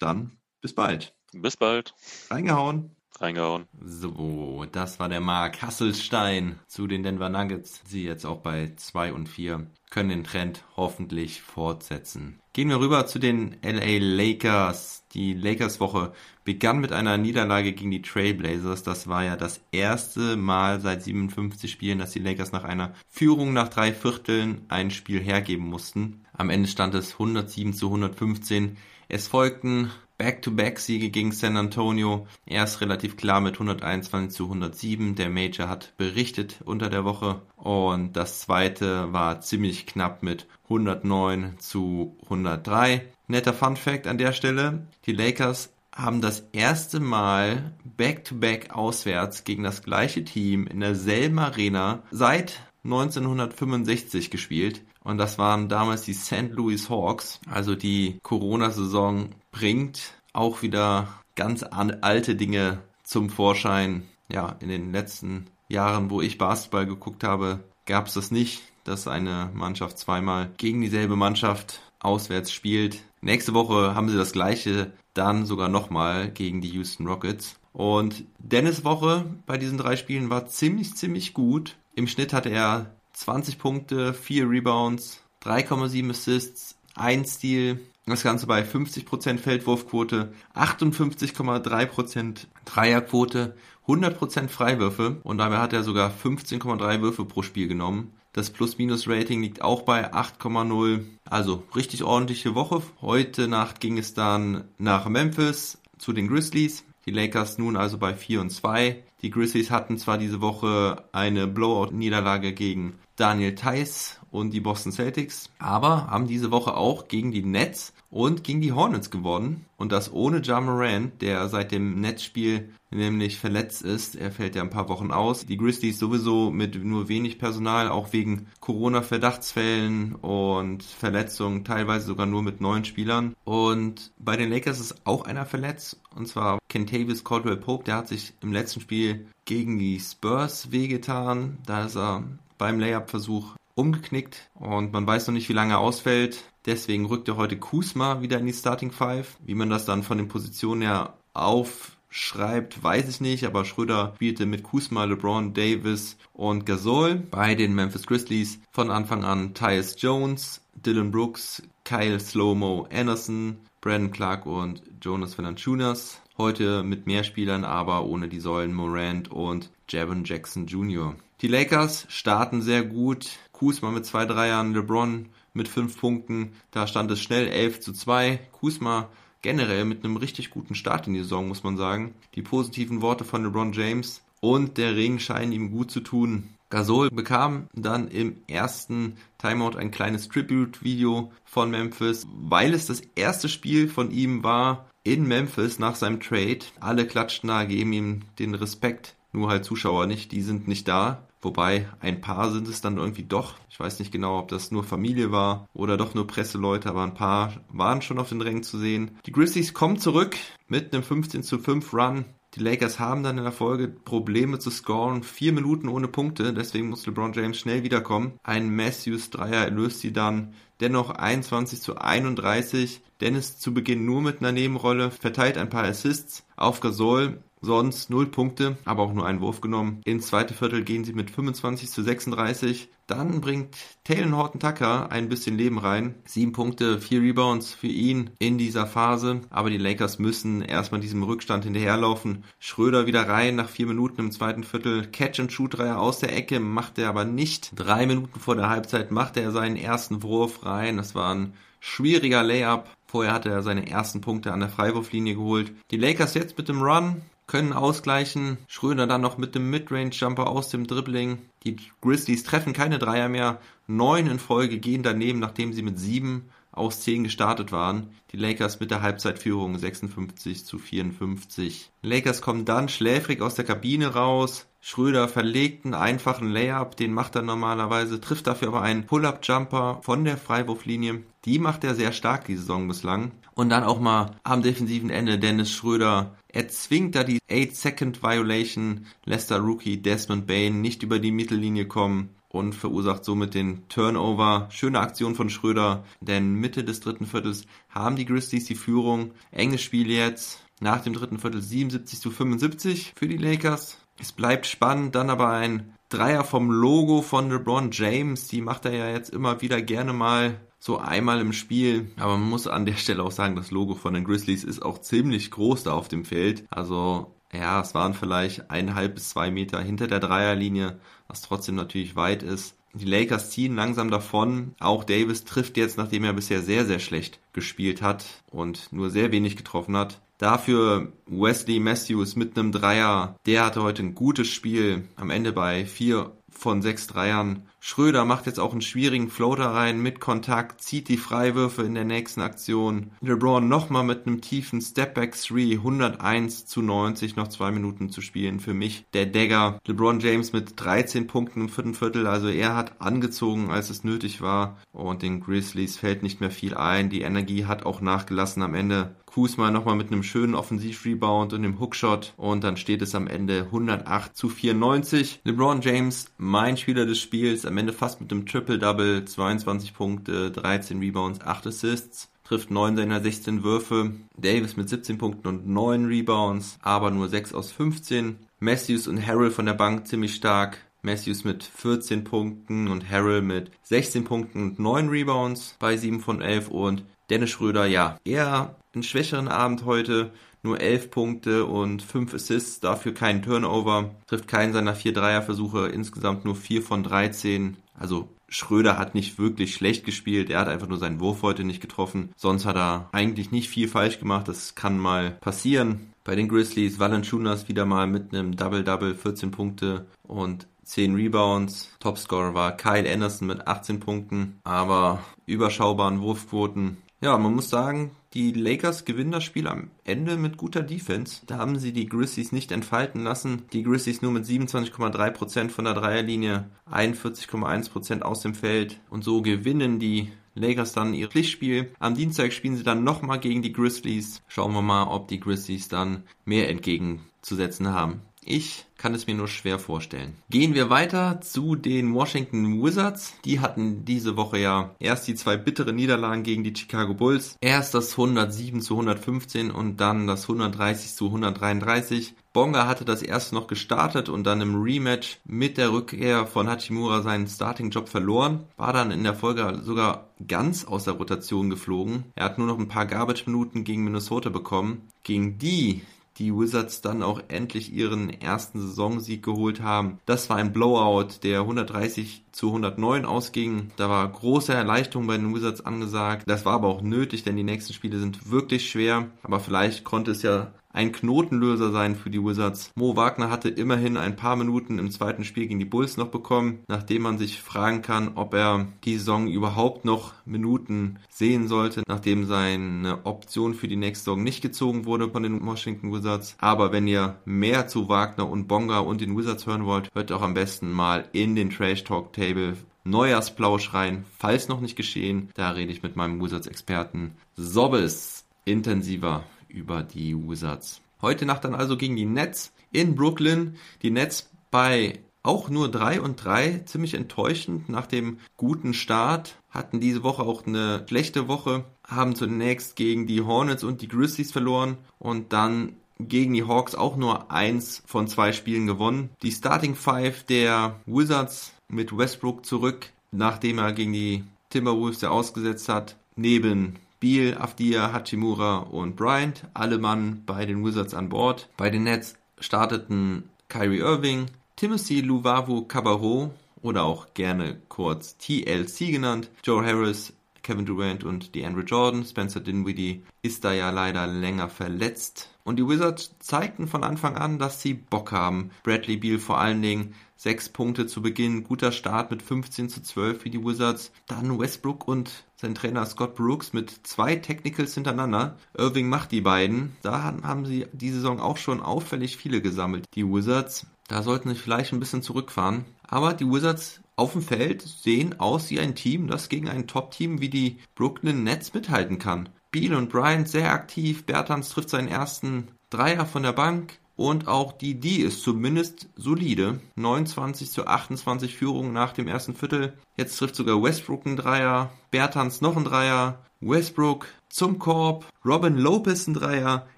dann bis bald. Bis bald. Reingehauen. Reingehauen. So, das war der Mark Hasselstein zu den Denver Nuggets. Sie jetzt auch bei 2 und 4 können den Trend hoffentlich fortsetzen. Gehen wir rüber zu den LA Lakers. Die Lakers-Woche begann mit einer Niederlage gegen die Trailblazers. Das war ja das erste Mal seit 57 Spielen, dass die Lakers nach einer Führung nach drei Vierteln ein Spiel hergeben mussten. Am Ende stand es 107 zu 115. Es folgten Back-to-Back-Siege gegen San Antonio. Erst relativ klar mit 121 zu 107. Der Major hat berichtet unter der Woche. Und das zweite war ziemlich knapp mit 109 zu 103. Netter Fun Fact an der Stelle. Die Lakers haben das erste Mal Back-to-Back -back auswärts gegen das gleiche Team in derselben Arena seit 1965 gespielt. Und das waren damals die St. Louis Hawks. Also die Corona-Saison bringt auch wieder ganz alte Dinge zum Vorschein. Ja, in den letzten Jahren, wo ich Basketball geguckt habe, gab es das nicht, dass eine Mannschaft zweimal gegen dieselbe Mannschaft auswärts spielt. Nächste Woche haben sie das gleiche dann sogar nochmal gegen die Houston Rockets. Und Dennis Woche bei diesen drei Spielen war ziemlich, ziemlich gut. Im Schnitt hatte er 20 Punkte, 4 Rebounds, 3,7 Assists, 1 Steal, das Ganze bei 50% Feldwurfquote, 58,3% Dreierquote, 100% Freiwürfe und dabei hat er sogar 15,3 Würfe pro Spiel genommen. Das Plus-Minus-Rating liegt auch bei 8,0. Also richtig ordentliche Woche. Heute Nacht ging es dann nach Memphis zu den Grizzlies. Die Lakers nun also bei 4 und 2. Die Grizzlies hatten zwar diese Woche eine Blowout-Niederlage gegen Daniel Theiss und die Boston Celtics, aber haben diese Woche auch gegen die Nets und gegen die Hornets gewonnen. Und das ohne Ja Morant, der seit dem Netzspiel nämlich verletzt ist. Er fällt ja ein paar Wochen aus. Die Grizzlies sowieso mit nur wenig Personal, auch wegen Corona-Verdachtsfällen und Verletzungen, teilweise sogar nur mit neun Spielern. Und bei den Lakers ist auch einer verletzt, und zwar Kentavious Caldwell Pope. Der hat sich im letzten Spiel gegen die Spurs wehgetan. Da ist er beim Layup-Versuch umgeknickt und man weiß noch nicht, wie lange er ausfällt. Deswegen rückt er heute Kusma wieder in die Starting Five. Wie man das dann von den Positionen her aufschreibt, weiß ich nicht, aber Schröder spielte mit Kusma, LeBron, Davis und Gasol. Bei den Memphis Grizzlies von Anfang an Tyus Jones, Dylan Brooks, Kyle Slowmo Anderson, Brandon Clark und Jonas Valanciunas. Heute mit mehr Spielern, aber ohne die Säulen Morant und Javon Jackson Jr. Die Lakers starten sehr gut. Kuzma mit zwei Dreiern, LeBron mit fünf Punkten. Da stand es schnell 11 zu 2. Kuzma generell mit einem richtig guten Start in die Saison, muss man sagen. Die positiven Worte von LeBron James und der Ring scheinen ihm gut zu tun. Gasol bekam dann im ersten Timeout ein kleines Tribute-Video von Memphis, weil es das erste Spiel von ihm war in Memphis nach seinem Trade. Alle klatschten da, geben ihm den Respekt, nur halt Zuschauer nicht, die sind nicht da. Wobei ein paar sind es dann irgendwie doch. Ich weiß nicht genau, ob das nur Familie war oder doch nur Presseleute, aber ein paar waren schon auf den Rängen zu sehen. Die Grizzlies kommen zurück mit einem 15 zu 5 Run. Die Lakers haben dann in der Folge Probleme zu scoren. Vier Minuten ohne Punkte, deswegen muss LeBron James schnell wiederkommen. Ein Matthews Dreier löst sie dann. Dennoch 21 zu 31. Dennis zu Beginn nur mit einer Nebenrolle, verteilt ein paar Assists auf Gasol. Sonst null Punkte, aber auch nur einen Wurf genommen. Ins zweite Viertel gehen sie mit 25 zu 36. Dann bringt Taylor Horton Tucker ein bisschen Leben rein. Sieben Punkte, vier Rebounds für ihn in dieser Phase. Aber die Lakers müssen erstmal diesem Rückstand hinterherlaufen. Schröder wieder rein nach vier Minuten im zweiten Viertel. Catch and Shoot Dreier aus der Ecke macht er aber nicht. Drei Minuten vor der Halbzeit macht er seinen ersten Wurf rein. Das war ein schwieriger Layup. Vorher hatte er seine ersten Punkte an der Freiwurflinie geholt. Die Lakers jetzt mit dem Run können ausgleichen. Schröder dann noch mit dem Midrange-Jumper aus dem Dribbling. Die Grizzlies treffen keine Dreier mehr. Neun in Folge gehen daneben, nachdem sie mit sieben aus 10 gestartet waren. Die Lakers mit der Halbzeitführung 56 zu 54. Lakers kommen dann schläfrig aus der Kabine raus. Schröder verlegt einen einfachen Layup, den macht er normalerweise, trifft dafür aber einen Pull-Up-Jumper von der Freiwurflinie. Die macht er sehr stark die Saison bislang. Und dann auch mal am defensiven Ende Dennis Schröder. Er zwingt da die 8-Second-Violation, lässt der Rookie Desmond Bain nicht über die Mittellinie kommen und verursacht somit den Turnover. Schöne Aktion von Schröder, denn Mitte des dritten Viertels haben die Grizzlies die Führung. Enges Spiel jetzt. Nach dem dritten Viertel 77 zu 75 für die Lakers. Es bleibt spannend, dann aber ein Dreier vom Logo von LeBron James. Die macht er ja jetzt immer wieder gerne mal so einmal im Spiel. Aber man muss an der Stelle auch sagen, das Logo von den Grizzlies ist auch ziemlich groß da auf dem Feld. Also ja, es waren vielleicht eineinhalb bis zwei Meter hinter der Dreierlinie, was trotzdem natürlich weit ist. Die Lakers ziehen langsam davon. Auch Davis trifft jetzt, nachdem er bisher sehr, sehr schlecht gespielt hat und nur sehr wenig getroffen hat. Dafür Wesley Matthews mit einem Dreier. Der hatte heute ein gutes Spiel. Am Ende bei vier von sechs Dreiern Schröder macht jetzt auch einen schwierigen Floater rein mit Kontakt, zieht die Freiwürfe in der nächsten Aktion. LeBron nochmal mit einem tiefen Stepback 3, 101 zu 90, noch zwei Minuten zu spielen. Für mich der Dagger. LeBron James mit 13 Punkten im vierten Viertel, also er hat angezogen, als es nötig war. Und den Grizzlies fällt nicht mehr viel ein. Die Energie hat auch nachgelassen am Ende. Kuzma nochmal mit einem schönen Offensivrebound und einem Hookshot und dann steht es am Ende 108 zu 94. LeBron James, mein Spieler des Spiels, am Ende fast mit einem Triple-Double, 22 Punkte, 13 Rebounds, 8 Assists trifft 9 seiner 16 Würfe. Davis mit 17 Punkten und 9 Rebounds, aber nur 6 aus 15. Matthews und Harrell von der Bank ziemlich stark. Matthews mit 14 Punkten und Harrell mit 16 Punkten und 9 Rebounds bei 7 von 11 und Dennis Schröder, ja, eher einen schwächeren Abend heute. Nur 11 Punkte und 5 Assists, dafür kein Turnover. Trifft keinen seiner 4 Dreierversuche, insgesamt nur 4 von 13. Also Schröder hat nicht wirklich schlecht gespielt, er hat einfach nur seinen Wurf heute nicht getroffen. Sonst hat er eigentlich nicht viel falsch gemacht, das kann mal passieren. Bei den Grizzlies Valanciunas wieder mal mit einem Double-Double, 14 Punkte und 10 Rebounds. Topscorer war Kyle Anderson mit 18 Punkten, aber überschaubaren Wurfquoten. Ja, man muss sagen, die Lakers gewinnen das Spiel am Ende mit guter Defense. Da haben sie die Grizzlies nicht entfalten lassen. Die Grizzlies nur mit 27,3% von der Dreierlinie, 41,1% aus dem Feld. Und so gewinnen die Lakers dann ihr Pflichtspiel. Am Dienstag spielen sie dann nochmal gegen die Grizzlies. Schauen wir mal, ob die Grizzlies dann mehr entgegenzusetzen haben. Ich kann es mir nur schwer vorstellen. Gehen wir weiter zu den Washington Wizards. Die hatten diese Woche ja erst die zwei bittere Niederlagen gegen die Chicago Bulls. Erst das 107 zu 115 und dann das 130 zu 133. Bonga hatte das erste noch gestartet und dann im Rematch mit der Rückkehr von Hachimura seinen Starting-Job verloren. War dann in der Folge sogar ganz aus der Rotation geflogen. Er hat nur noch ein paar Garbage-Minuten gegen Minnesota bekommen. Gegen die die Wizards dann auch endlich ihren ersten Saisonsieg geholt haben. Das war ein Blowout, der 130 zu 109 ausging. Da war große Erleichterung bei den Wizards angesagt. Das war aber auch nötig, denn die nächsten Spiele sind wirklich schwer. Aber vielleicht konnte es ja ein Knotenlöser sein für die Wizards. Mo Wagner hatte immerhin ein paar Minuten im zweiten Spiel gegen die Bulls noch bekommen, nachdem man sich fragen kann, ob er die Saison überhaupt noch Minuten sehen sollte, nachdem seine Option für die nächste Saison nicht gezogen wurde von den Washington Wizards. Aber wenn ihr mehr zu Wagner und Bonga und den Wizards hören wollt, hört auch am besten mal in den Trash Talk Table Neujahrsplausch rein, falls noch nicht geschehen. Da rede ich mit meinem Wizards-Experten Sobbes intensiver über die Wizards. Heute Nacht dann also gegen die Nets in Brooklyn. Die Nets bei auch nur 3 und 3, ziemlich enttäuschend nach dem guten Start. Hatten diese Woche auch eine schlechte Woche, haben zunächst gegen die Hornets und die Grizzlies verloren und dann gegen die Hawks auch nur eins von zwei Spielen gewonnen. Die Starting Five der Wizards mit Westbrook zurück, nachdem er gegen die Timberwolves ja ausgesetzt hat. Neben Beal, Afdia, Hachimura und Bryant, alle Mann bei den Wizards an Bord. Bei den Nets starteten Kyrie Irving, Timothy Luvavu Cabarro oder auch gerne kurz TLC genannt, Joe Harris, Kevin Durant und DeAndre Jordan. Spencer Dinwiddie ist da ja leider länger verletzt. Und die Wizards zeigten von Anfang an, dass sie Bock haben. Bradley Beal vor allen Dingen sechs Punkte zu Beginn, guter Start mit 15 zu 12 für die Wizards. Dann Westbrook und sein Trainer Scott Brooks mit zwei Technicals hintereinander. Irving macht die beiden. Da haben sie die Saison auch schon auffällig viele gesammelt. Die Wizards, da sollten sie vielleicht ein bisschen zurückfahren. Aber die Wizards auf dem Feld sehen aus wie ein Team, das gegen ein Top-Team wie die Brooklyn Nets mithalten kann. Beal und Bryant sehr aktiv, Bertans trifft seinen ersten Dreier von der Bank und auch die D ist zumindest solide. 29 zu 28 Führung nach dem ersten Viertel. Jetzt trifft sogar Westbrook einen Dreier, Bertans noch einen Dreier, Westbrook zum Korb, Robin Lopez ein Dreier,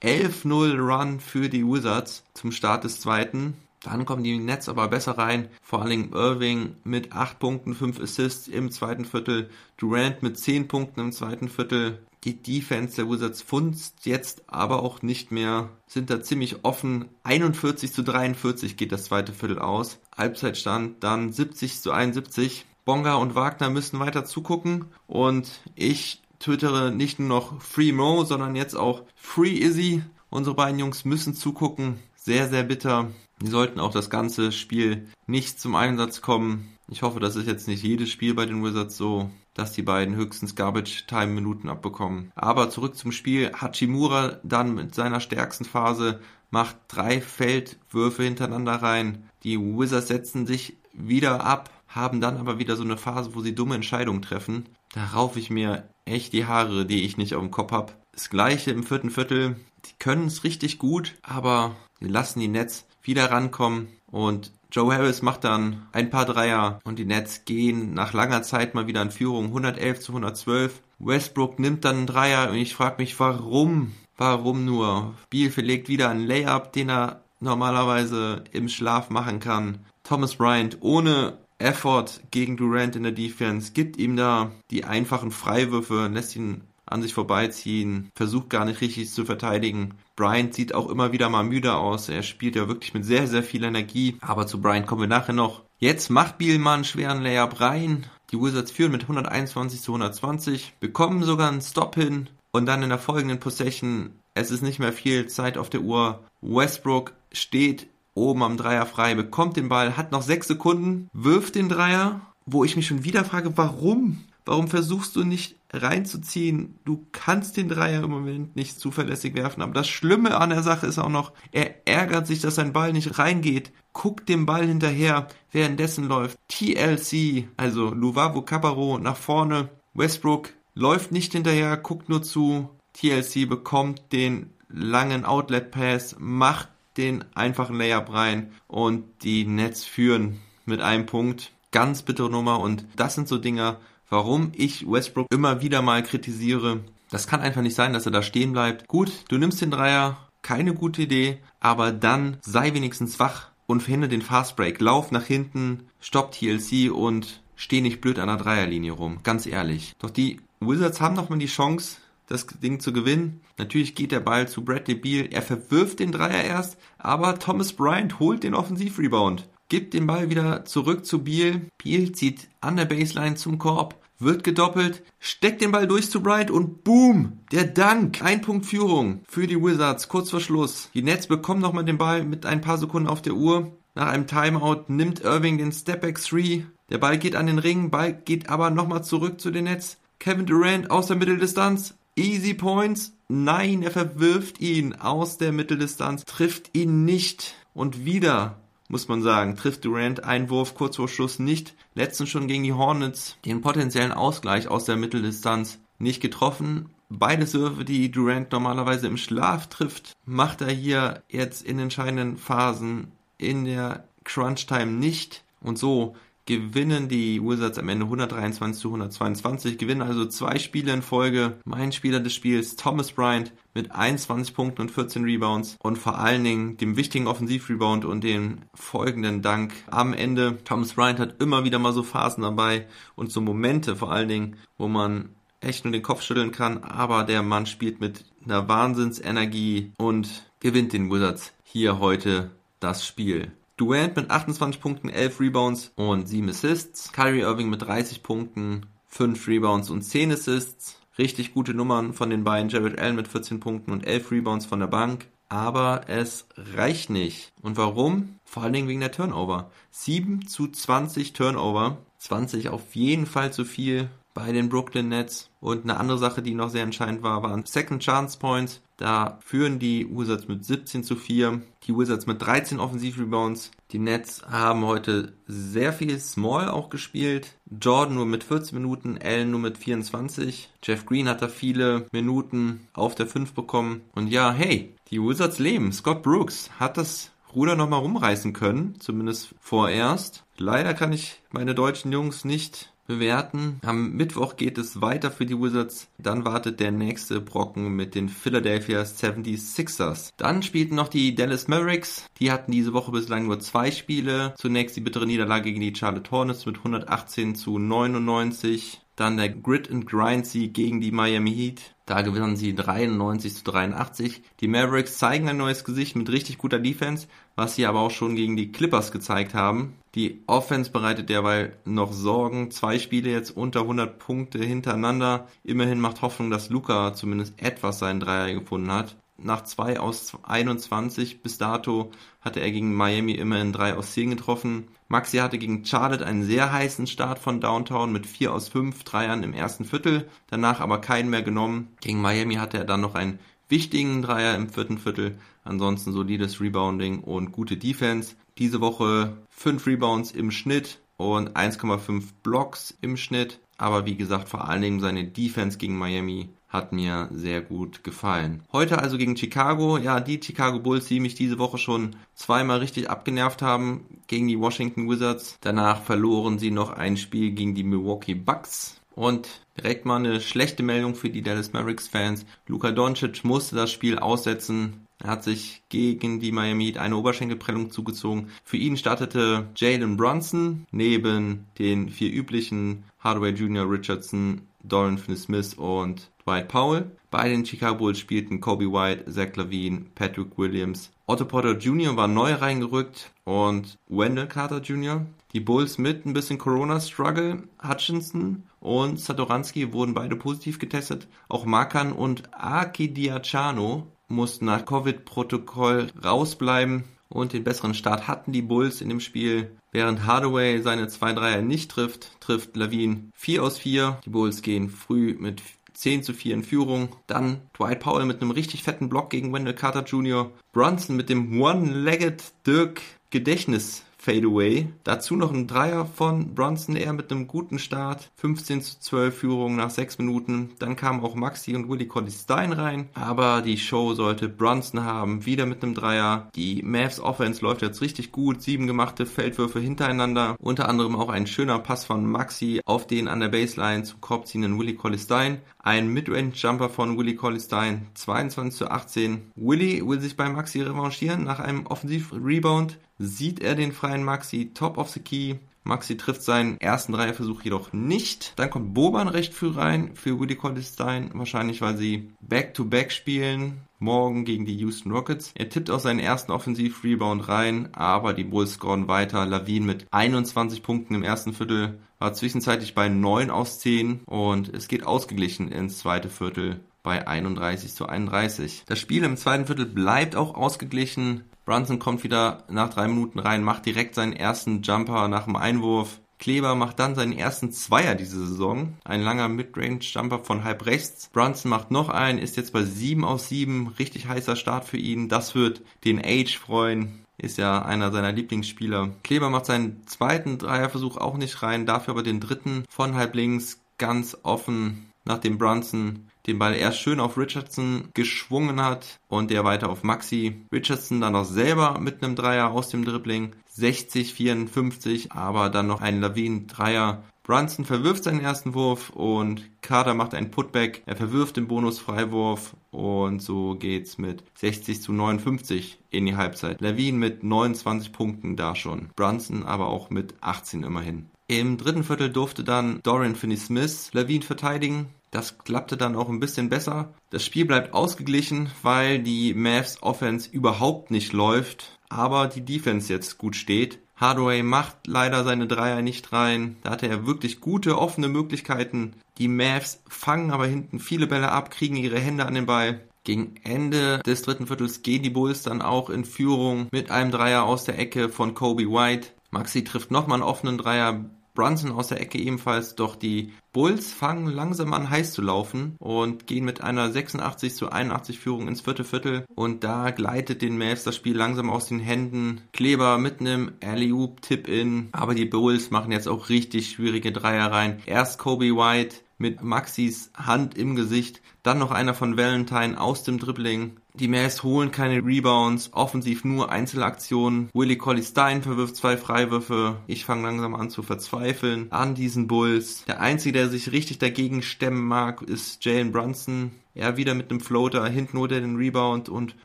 11-0 Run für die Wizards zum Start des zweiten. Dann kommen die Nets aber besser rein. Vor allem Irving mit 8 Punkten, 5 Assists im zweiten Viertel. Durant mit 10 Punkten im zweiten Viertel. Die Defense der Wizards funzt jetzt aber auch nicht mehr, sind da ziemlich offen. 41 zu 43 geht das zweite Viertel aus. Halbzeitstand dann 70 zu 71. Bonga und Wagner müssen weiter zugucken und ich twittere nicht nur noch Free Mo, sondern jetzt auch Free Izzy. Unsere beiden Jungs müssen zugucken. sehr, sehr bitter. Die sollten auch das ganze Spiel nicht zum Einsatz kommen. Ich hoffe, das ist jetzt nicht jedes Spiel bei den Wizards so, dass die beiden höchstens Garbage-Time-Minuten abbekommen. Aber zurück zum Spiel. Hachimura dann mit seiner stärksten Phase macht drei Feldwürfe hintereinander rein. Die Wizards setzen sich wieder ab, haben dann aber wieder so eine Phase, wo sie dumme Entscheidungen treffen. Da raufe ich mir echt die Haare, die ich nicht auf dem Kopf habe. Das gleiche im vierten Viertel. Die können es richtig gut, aber sie lassen die Nets wieder rankommen und Joe Harris macht dann ein paar Dreier und die Nets gehen nach langer Zeit mal wieder in Führung 111 zu 112. Westbrook nimmt dann einen Dreier und ich frage mich, warum? Warum nur? Biel verlegt wieder einen Layup, den er normalerweise im Schlaf machen kann. Thomas Bryant ohne Effort gegen Durant in der Defense gibt ihm da die einfachen Freiwürfe, lässt ihn an sich vorbeiziehen, versucht gar nicht richtig zu verteidigen. Bryant sieht auch immer wieder mal müde aus. Er spielt ja wirklich mit sehr, sehr viel Energie. Aber zu Bryant kommen wir nachher noch. Jetzt macht Bielmann einen schweren Layup rein. Die Wizards führen mit 121 zu 120, bekommen sogar einen Stop hin. Und dann in der folgenden Possession, es ist nicht mehr viel Zeit auf der Uhr. Westbrook steht oben am Dreier frei, bekommt den Ball, hat noch sechs Sekunden, wirft den Dreier, wo ich mich schon wieder frage, warum? Warum versuchst du nicht reinzuziehen? Du kannst den Dreier im Moment nicht zuverlässig werfen. Aber das Schlimme an der Sache ist auch noch, er ärgert sich, dass sein Ball nicht reingeht. Guckt dem Ball hinterher, währenddessen läuft TLC, also Luvavu Cabarro, nach vorne. Westbrook läuft nicht hinterher, guckt nur zu. TLC bekommt den langen Outlet Pass, macht den einfachen Layup rein und die Nets führen mit einem Punkt. Ganz bittere Nummer und das sind so Dinger, warum ich Westbrook immer wieder mal kritisiere. Das kann einfach nicht sein, dass er da stehen bleibt. Gut, du nimmst den Dreier, keine gute Idee, aber dann sei wenigstens wach und verhindere den Fastbreak. Lauf nach hinten, stopp TLC und steh nicht blöd an der Dreierlinie rum. Ganz ehrlich. Doch die Wizards haben noch mal die Chance, das Ding zu gewinnen. Natürlich geht der Ball zu Bradley Beal. Er verwirft den Dreier erst, aber Thomas Bryant holt den Offensivrebound. Gibt den Ball wieder zurück zu Beal. Beal zieht an der Baseline zum Korb wird gedoppelt, steckt den Ball durch zu Bryant und boom, der Dank. Ein Punkt Führung für die Wizards, kurz vor Schluss. Die Nets bekommen nochmal den Ball mit ein paar Sekunden auf der Uhr. Nach einem Timeout nimmt Irving den Stepback 3. Der Ball geht an den Ring, Ball geht aber nochmal zurück zu den Nets. Kevin Durant aus der Mitteldistanz. Easy Points. Nein, er verwirft ihn aus der Mitteldistanz, trifft ihn nicht. Und wieder muss man sagen, trifft Durant Einwurf kurz vor Schluss nicht. Letztens schon gegen die Hornets den potenziellen Ausgleich aus der Mitteldistanz nicht getroffen. Beide Würfe, die Durant normalerweise im Schlaf trifft, macht er hier jetzt in entscheidenden Phasen in der Crunch Time nicht. Und so gewinnen die Wizards am Ende 123 zu 122, gewinnen also zwei Spiele in Folge. Mein Spieler des Spiels, Thomas Bryant, mit 21 Punkten und 14 Rebounds und vor allen Dingen dem wichtigen Offensivrebound und dem folgenden Dank am Ende. Thomas Bryant hat immer wieder mal so Phasen dabei und so Momente vor allen Dingen, wo man echt nur den Kopf schütteln kann, aber der Mann spielt mit einer Wahnsinnsenergie und gewinnt den Wizards hier heute das Spiel. Durant mit 28 Punkten, 11 Rebounds und 7 Assists. Kyrie Irving mit 30 Punkten, 5 Rebounds und 10 Assists. Richtig gute Nummern von den beiden. Jared Allen mit 14 Punkten und 11 Rebounds von der Bank. Aber es reicht nicht. Und warum? Vor allen Dingen wegen der Turnover. 7 zu 20 Turnover. 20 auf jeden Fall zu viel bei den Brooklyn Nets. Und eine andere Sache, die noch sehr entscheidend war, waren Second Chance Points. Da führen die Wizards mit 17 zu 4, die Wizards mit 13 Offensivrebounds. Die Nets haben heute sehr viel Small auch gespielt. Jordan nur mit 14 Minuten, Allen nur mit 24. Jeff Green hat da viele Minuten auf der 5 bekommen. Und ja, hey, die Wizards leben. Scott Brooks hat das Ruder nochmal rumreißen können, zumindest vorerst. Leider kann ich meine deutschen Jungs nicht bewerten. Am Mittwoch geht es weiter für die Wizards. Dann wartet der nächste Brocken mit den Philadelphia 76ers. Dann spielten noch die Dallas Mavericks. Die hatten diese Woche bislang nur zwei Spiele. Zunächst die bittere Niederlage gegen die Charlotte Hornets mit 118 zu 99. Dann der Grit and Grind Sieg gegen die Miami Heat. Da gewinnen sie 93 zu 83. Die Mavericks zeigen ein neues Gesicht mit richtig guter Defense, was sie aber auch schon gegen die Clippers gezeigt haben. Die Offense bereitet derweil noch Sorgen. Zwei Spiele jetzt unter 100 Punkte hintereinander. Immerhin macht Hoffnung, dass Luca zumindest etwas seinen Dreier gefunden hat. Nach 2 aus 21 bis dato hatte er gegen Miami immerhin 3 aus 10 getroffen. Maxi hatte gegen Charlotte einen sehr heißen Start von Downtown mit 4 aus 5 Dreiern im ersten Viertel, danach aber keinen mehr genommen. Gegen Miami hatte er dann noch einen wichtigen Dreier im vierten Viertel, ansonsten solides Rebounding und gute Defense. Diese Woche 5 Rebounds im Schnitt und 1,5 Blocks im Schnitt, aber wie gesagt vor allen Dingen seine Defense gegen Miami hat mir sehr gut gefallen. Heute also gegen Chicago. Ja, die Chicago Bulls, die mich diese Woche schon zweimal richtig abgenervt haben gegen die Washington Wizards. Danach verloren sie noch ein Spiel gegen die Milwaukee Bucks. Und direkt mal eine schlechte Meldung für die Dallas Mavericks Fans. Luka Doncic musste das Spiel aussetzen. Er hat sich gegen die Miami Heat eine Oberschenkelprellung zugezogen. Für ihn startete Jalen Brunson neben den vier üblichen Hardaway Jr., Richardson, Dorian Finney-Smith und Dwight Powell. Bei den Chicago Bulls spielten Kobe White, Zach Lavine, Patrick Williams. Otto Porter Jr. war neu reingerückt und Wendell Carter Jr. Die Bulls mit ein bisschen Corona-Struggle. Hutchinson und Satoransky wurden beide positiv getestet. Auch Markan und Aki Diacano mussten nach Covid-Protokoll rausbleiben und den besseren Start hatten die Bulls in dem Spiel. Während Hardaway seine zwei Dreier nicht trifft, trifft Lavine 4 aus 4. Die Bulls gehen früh mit 10 zu 4 in Führung. Dann Dwight Powell mit einem richtig fetten Block gegen Wendell Carter Jr. Brunson mit dem One-Legged Dirk Gedächtnis Fadeaway. Dazu noch ein Dreier von Bronson, eher mit einem guten Start. 15 zu 12 Führung nach 6 Minuten. Dann kamen auch Maxi und Willie Colley Stein rein. Aber die Show sollte Bronson haben. Wieder mit einem Dreier. Die Mavs Offense läuft jetzt richtig gut. Sieben gemachte Feldwürfe hintereinander. Unter anderem auch ein schöner Pass von Maxi auf den an der Baseline zum Korb ziehenden Willie Colley Stein. Ein Midrange-Jumper von Willie Colley Stein. 22 zu 18. Willie will sich bei Maxi revanchieren nach einem Offensiv-Rebound sieht er den freien Maxi top of the key. Maxi trifft seinen ersten Dreierversuch jedoch nicht. Dann kommt Boban recht früh rein für Woody Cordestein, wahrscheinlich weil sie Back-to-Back -back spielen. Morgen gegen die Houston Rockets. Er tippt auch seinen ersten Offensiv-Rebound rein, aber die Bulls scoren weiter. Lavin mit 21 Punkten im ersten Viertel war zwischenzeitlich bei 9 aus 10 und es geht ausgeglichen ins zweite Viertel bei 31 zu 31. Das Spiel im zweiten Viertel bleibt auch ausgeglichen. Brunson kommt wieder nach drei Minuten rein, macht direkt seinen ersten Jumper nach dem Einwurf. Kleber macht dann seinen ersten Zweier diese Saison. Ein langer Midrange-Jumper von halb rechts. Brunson macht noch einen, ist jetzt bei 7 aus 7. Richtig heißer Start für ihn. Das wird den Age freuen. Ist ja einer seiner Lieblingsspieler. Kleber macht seinen zweiten Dreierversuch auch nicht rein, dafür aber den dritten von halb links ganz offen, nachdem Brunson den Ball erst schön auf Richardson geschwungen hat und der weiter auf Maxi. Richardson dann noch selber mit einem Dreier aus dem Dribbling. 60, 54, aber dann noch ein Lawinen-Dreier. Brunson verwirft seinen ersten Wurf und Carter macht einen Putback. Er verwirft den Bonus-Freiwurf und so geht's mit 60 zu 59 in die Halbzeit. Levine mit 29 Punkten da schon. Brunson aber auch mit 18 immerhin. Im dritten Viertel durfte dann Dorian Finney-Smith Levine verteidigen. Das klappte dann auch ein bisschen besser. Das Spiel bleibt ausgeglichen, weil die Mavs Offense überhaupt nicht läuft, aber die Defense jetzt gut steht. Hardaway macht leider seine Dreier nicht rein. Da hatte er wirklich gute offene Möglichkeiten. Die Mavs fangen aber hinten viele Bälle ab, kriegen ihre Hände an den Ball. Gegen Ende des dritten Viertels gehen die Bulls dann auch in Führung mit einem Dreier aus der Ecke von Kobe White. Maxi trifft nochmal einen offenen Dreier, Brunson aus der Ecke ebenfalls, doch die Bulls fangen langsam an heiß zu laufen und gehen mit einer 86 zu 81 Führung ins vierte Viertel und da gleitet den Mavs das Spiel langsam aus den Händen. Kleber mit einem Alley-Oop Tip-In, aber die Bulls machen jetzt auch richtig schwierige Dreier rein. Erst Kobe White mit Maxis Hand im Gesicht, dann noch einer von Valentine aus dem Dribbling. Die Mavs holen keine Rebounds, offensiv nur Einzelaktionen. Willie Colley Stein verwirft zwei Freiwürfe. Ich fange langsam an zu verzweifeln an diesen Bulls. Der einzige, der sich richtig dagegen stemmen mag, ist Jalen Brunson. Er wieder mit einem Floater, hinten holt er den Rebound und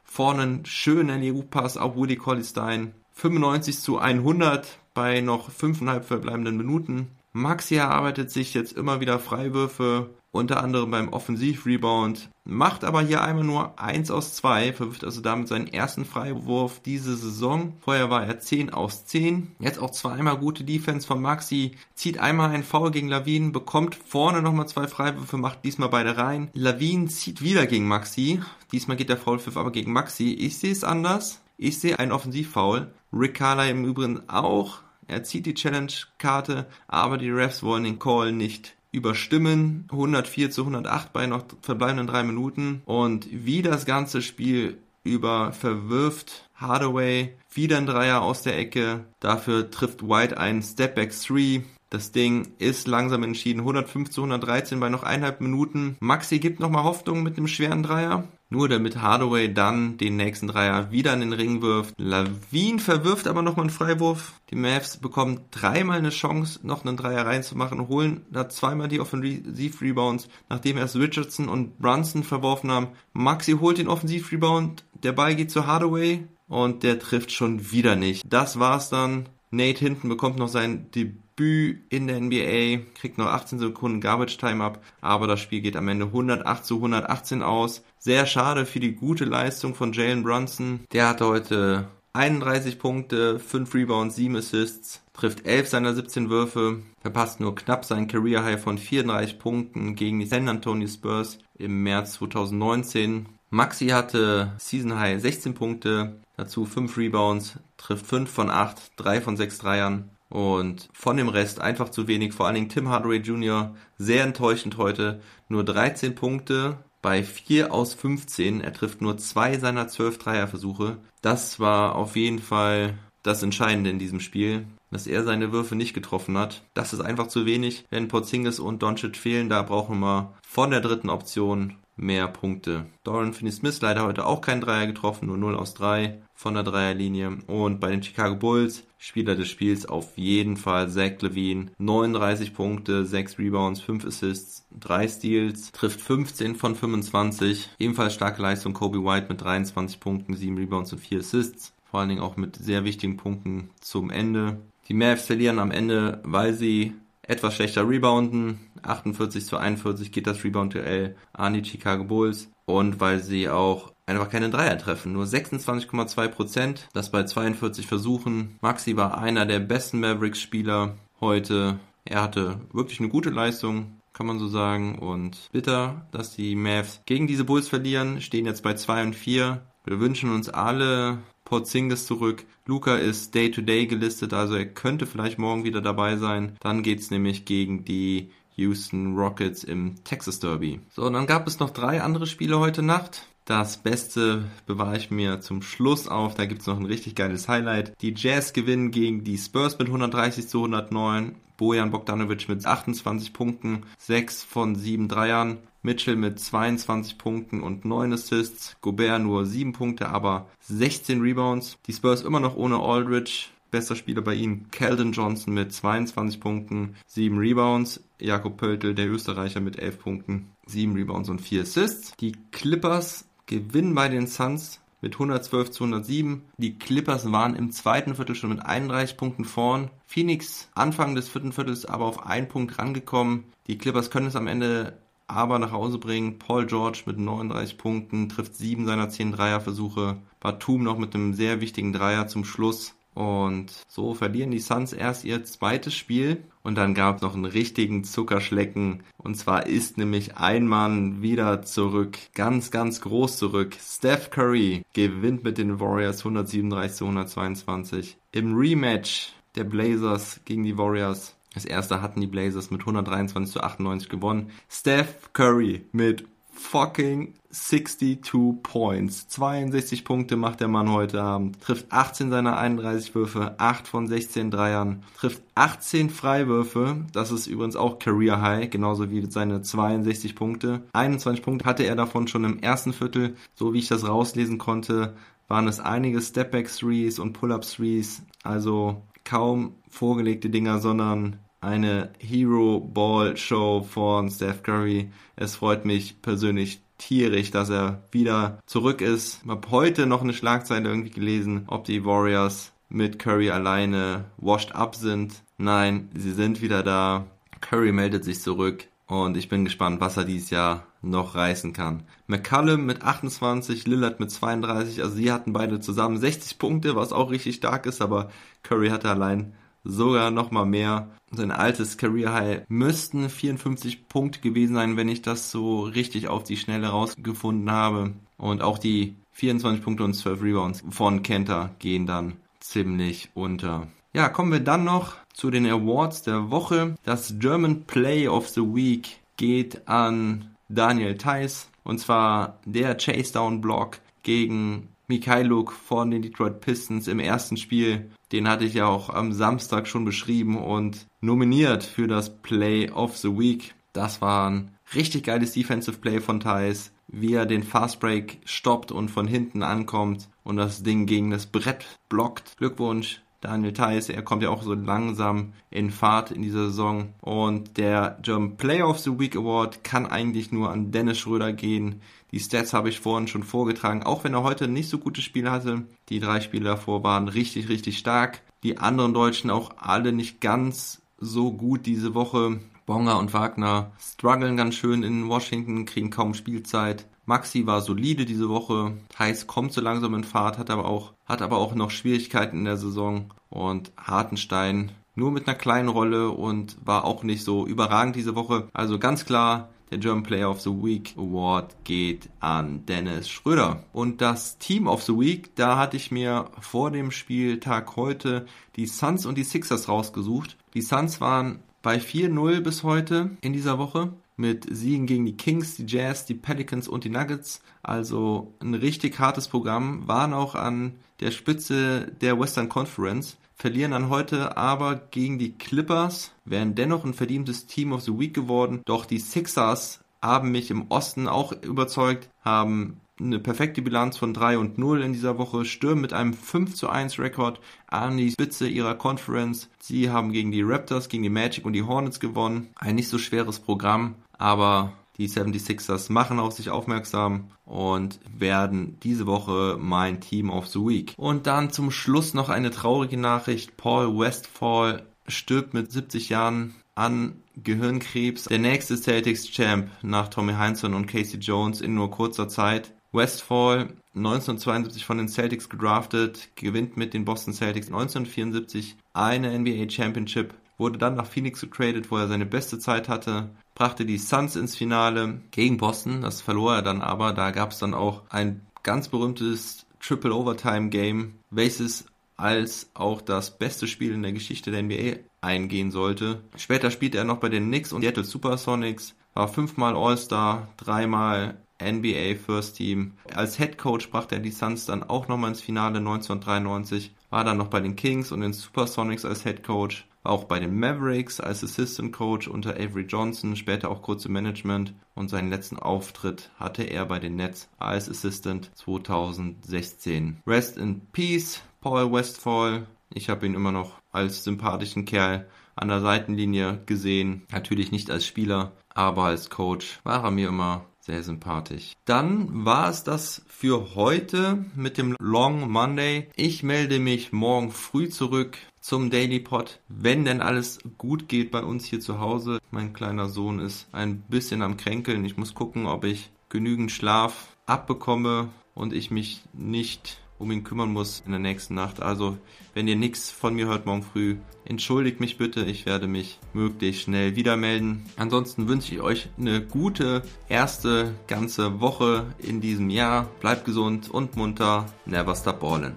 vorne einen schönen LEU-Pass auf Willie Colley Stein. 95 zu 100 bei noch fünfeinhalb verbleibenden Minuten. Maxi erarbeitet sich jetzt immer wieder Freiwürfe unter anderem beim Offensivrebound, macht aber hier einmal nur 1 aus 2, verwirft also damit seinen ersten Freiwurf diese Saison. Vorher war er 10 aus 10. Jetzt auch zweimal gute Defense von Maxi, zieht einmal einen Foul gegen Lavin, bekommt vorne nochmal zwei Freiwürfe, macht diesmal beide rein. Lavin zieht wieder gegen Maxi, diesmal geht der Foulpfiff aber gegen Maxi. Ich sehe es anders. Ich sehe einen Offensivfoul. Rick Carly im Übrigen auch. Er zieht die Challenge-Karte, aber die Refs wollen den Call nicht überstimmen. 104 zu 108 bei noch verbleibenden drei Minuten. Und wie das ganze Spiel über verwirft Hardaway wieder ein Dreier aus der Ecke. Dafür trifft White einen Stepback 3. Das Ding ist langsam entschieden. 105 zu 113 bei noch eineinhalb Minuten. Maxi gibt nochmal Hoffnung mit einem schweren Dreier. Nur damit Hardaway dann den nächsten Dreier wieder in den Ring wirft. Lavin verwirft aber nochmal einen Freiwurf. Die Mavs bekommen dreimal eine Chance, noch einen Dreier reinzumachen, holen da zweimal die Offensiv-Rebounds, nachdem erst Richardson und Brunson verworfen haben. Maxi holt den Offensiv-Rebound, der Ball geht zu Hardaway und der trifft schon wieder nicht. Das war's dann. Nate Hinton bekommt noch sein Debüt Debüt in der NBA, kriegt noch 18 Sekunden Garbage Time ab, aber das Spiel geht am Ende 108 zu 118 aus. Sehr schade für die gute Leistung von Jalen Brunson. Der hatte heute 31 Punkte, 5 Rebounds, 7 Assists, trifft 11 seiner 17 Würfe, verpasst nur knapp sein Career High von 34 Punkten gegen die San Antonio Spurs im März 2019. Maxi hatte Season High 16 Punkte, dazu 5 Rebounds, trifft 5 von 8, 3 von 6 Dreiern und von dem Rest einfach zu wenig. Vor allen Dingen Tim Hardaway Jr. sehr enttäuschend heute. Nur 13 Punkte bei 4 aus 15. Er trifft nur zwei seiner 12 Dreierversuche. Das war auf jeden Fall das Entscheidende in diesem Spiel, dass er seine Würfe nicht getroffen hat. Das ist einfach zu wenig. Wenn Porzingis und Doncic fehlen, da brauchen wir von der dritten Option mehr Punkte. Dorian Finney-Smith leider heute auch kein Dreier getroffen, nur 0 aus 3 von der Dreierlinie. Und bei den Chicago Bulls, Spieler des Spiels auf jeden Fall Zach Levine. 39 Punkte, 6 Rebounds, 5 Assists, 3 Steals, trifft 15 von 25. Ebenfalls starke Leistung Kobe White mit 23 Punkten, 7 Rebounds und 4 Assists. Vor allen Dingen auch mit sehr wichtigen Punkten zum Ende. Die Mavs verlieren am Ende, weil sie etwas schlechter rebounden. 48 zu 41 geht das Rebound-Duell an die Chicago Bulls. Und weil sie auch einfach keine Dreier treffen. Nur 26,2 Prozent. Das bei 42 Versuchen. Maxi war einer der besten Mavericks-Spieler heute. Er hatte wirklich eine gute Leistung, kann man so sagen. Und bitter, dass die Mavs gegen diese Bulls verlieren. Stehen jetzt bei 2 und 4. Wir wünschen uns alle Porzingis zurück. Luca ist Day-to-Day -Day gelistet, also er könnte vielleicht morgen wieder dabei sein. Dann geht's nämlich gegen die Houston Rockets im Texas Derby. So, und dann gab es noch drei andere Spiele heute Nacht. Das Beste bewahre ich mir zum Schluss auf. Da gibt's noch ein richtig geiles Highlight. Die Jazz gewinnen gegen die Spurs mit 130 zu 109. Bojan Bogdanovic mit 28 Punkten, 6 von 7 Dreiern. Mitchell mit 22 Punkten und 9 Assists. Gobert nur 7 Punkte, aber 16 Rebounds. Die Spurs immer noch ohne Aldridge. Bester Spieler bei ihnen, Keldon Johnson mit 22 Punkten, 7 Rebounds. Jakob Pöltl, der Österreicher, mit 11 Punkten, 7 Rebounds und 4 Assists. Die Clippers gewinnen bei den Suns mit 112 zu 107. Die Clippers waren im zweiten Viertel schon mit 31 Punkten vorn. Phoenix Anfang des vierten Viertels aber auf einen Punkt rangekommen. Die Clippers können es am Ende aber nach Hause bringen. Paul George mit 39 Punkten trifft sieben seiner zehn Dreierversuche. Batum noch mit einem sehr wichtigen Dreier zum Schluss. Und so verlieren die Suns erst ihr zweites Spiel. Und dann gab es noch einen richtigen Zuckerschlecken. Und zwar ist nämlich ein Mann wieder zurück. Ganz, ganz groß zurück. Steph Curry gewinnt mit den Warriors 137 zu 122. Im Rematch der Blazers gegen die Warriors das erste hatten die Blazers mit 123 zu 98 gewonnen. Steph Curry mit fucking 62 Points. 62 Punkte macht der Mann heute Abend. Trifft 18 seiner 31 Würfe, 8 von 16 Dreiern. Trifft 18 Freiwürfe. Das ist übrigens auch Career High, genauso wie seine 62 Punkte. 21 Punkte hatte er davon schon im ersten Viertel. So wie ich das rauslesen konnte, waren es einige Stepback Threes und Pull-Up Threes. Also kaum vorgelegte Dinger, sondern eine Hero Ball Show von Steph Curry. Es freut mich persönlich tierisch, dass er wieder zurück ist. Ich habe heute noch eine Schlagzeile irgendwie gelesen, ob die Warriors mit Curry alleine washed up sind. Nein, sie sind wieder da. Curry meldet sich zurück. Und ich bin gespannt, was er dieses Jahr noch reißen kann. McCallum mit 28, Lillard mit 32, also sie hatten beide zusammen 60 Punkte, was auch richtig stark ist, aber Curry hatte allein sogar noch mal mehr. Sein altes Career High müssten 54 Punkte gewesen sein, wenn ich das so richtig auf die Schnelle rausgefunden habe. Und auch die 24 Punkte und 12 Rebounds von Kenter gehen dann ziemlich unter. Ja, kommen wir dann noch zu den Awards der Woche. Das German Play of the Week geht an Daniel Theiss. Und zwar der Chase Down Block gegen Mikhailuk von den Detroit Pistons im ersten Spiel. Den hatte ich ja auch am Samstag schon beschrieben und nominiert für das Play of the Week. Das war ein richtig geiles Defensive Play von Thais, wie er den Fast Break stoppt und von hinten ankommt und das Ding gegen das Brett blockt. Glückwunsch Daniel Theiss, er kommt ja auch so langsam in Fahrt in dieser Saison. Und der German Player of the Week Award kann eigentlich nur an Dennis Schröder gehen. Die Stats habe ich vorhin schon vorgetragen, auch wenn er heute nicht so gute Spiele hatte. Die drei Spiele davor waren richtig, richtig stark. Die anderen Deutschen auch alle nicht ganz so gut diese Woche. Bonger und Wagner strugglen ganz schön in Washington, kriegen kaum Spielzeit. Maxi war solide diese Woche. Thais kommt so langsam in Fahrt, hat aber auch, hat aber auch noch Schwierigkeiten in der Saison. Und Hartenstein nur mit einer kleinen Rolle und war auch nicht so überragend diese Woche. Also ganz klar, der German Player of the Week Award geht an Dennis Schröder. Und das Team of the Week, da hatte ich mir vor dem Spieltag heute die Suns und die Sixers rausgesucht. Die Suns waren bei 4-0 bis heute in dieser Woche mit Siegen gegen die Kings, die Jazz, die Pelicans und die Nuggets. Also ein richtig hartes Programm, waren auch an der Spitze der Western Conference, verlieren dann heute aber gegen die Clippers, wären dennoch ein verdientes Team of the Week geworden. Doch die Sixers haben mich im Osten auch überzeugt, haben eine perfekte Bilanz von 3 und 0 in dieser Woche, stürmen mit einem 5 zu 1 Rekord an die Spitze ihrer Conference. Sie haben gegen die Raptors, gegen die Magic und die Hornets gewonnen. Ein nicht so schweres Programm, aber die 76ers machen auf sich aufmerksam und werden diese Woche mein Team of the Week. Und dann zum Schluss noch eine traurige Nachricht. Paul Westfall stirbt mit 70 Jahren an Gehirnkrebs. Der nächste Celtics Champ nach Tommy Heinsohn und Casey Jones in nur kurzer Zeit. Westfall 1972 von den Celtics gedraftet, gewinnt mit den Boston Celtics 1974 eine NBA Championship, wurde dann nach Phoenix getradet, wo er seine beste Zeit hatte, brachte die Suns ins Finale gegen Boston, das verlor er dann aber, da gab es dann auch ein ganz berühmtes Triple Overtime Game, welches als auch das beste Spiel in der Geschichte der NBA eingehen sollte. Später spielte er noch bei den Knicks und Seattle Supersonics, war fünfmal All-Star, dreimal NBA First Team. Als Head Coach brachte er die Suns dann auch nochmal ins Finale 1993, war dann noch bei den Kings und den Supersonics als Head Coach, auch bei den Mavericks als Assistant Coach unter Avery Johnson, später auch kurz im Management und seinen letzten Auftritt hatte er bei den Nets als Assistant 2016. Rest in Peace, Paul Westfall. Ich habe ihn immer noch als sympathischen Kerl an der Seitenlinie gesehen. Natürlich nicht als Spieler, aber als Coach war er mir immer sehr sympathisch. Dann war es das für heute mit dem Long Monday. Ich melde mich morgen früh zurück zum Daily Pod, wenn denn alles gut geht bei uns hier zu Hause. Mein kleiner Sohn ist ein bisschen am Kränkeln. Ich muss gucken, ob ich genügend Schlaf abbekomme und ich mich nicht um ihn kümmern muss in der nächsten Nacht. Also, wenn ihr nichts von mir hört morgen früh, entschuldigt mich bitte. Ich werde mich möglichst schnell wieder melden. Ansonsten wünsche ich euch eine gute erste ganze Woche in diesem Jahr. Bleibt gesund und munter. Never stop ballin'.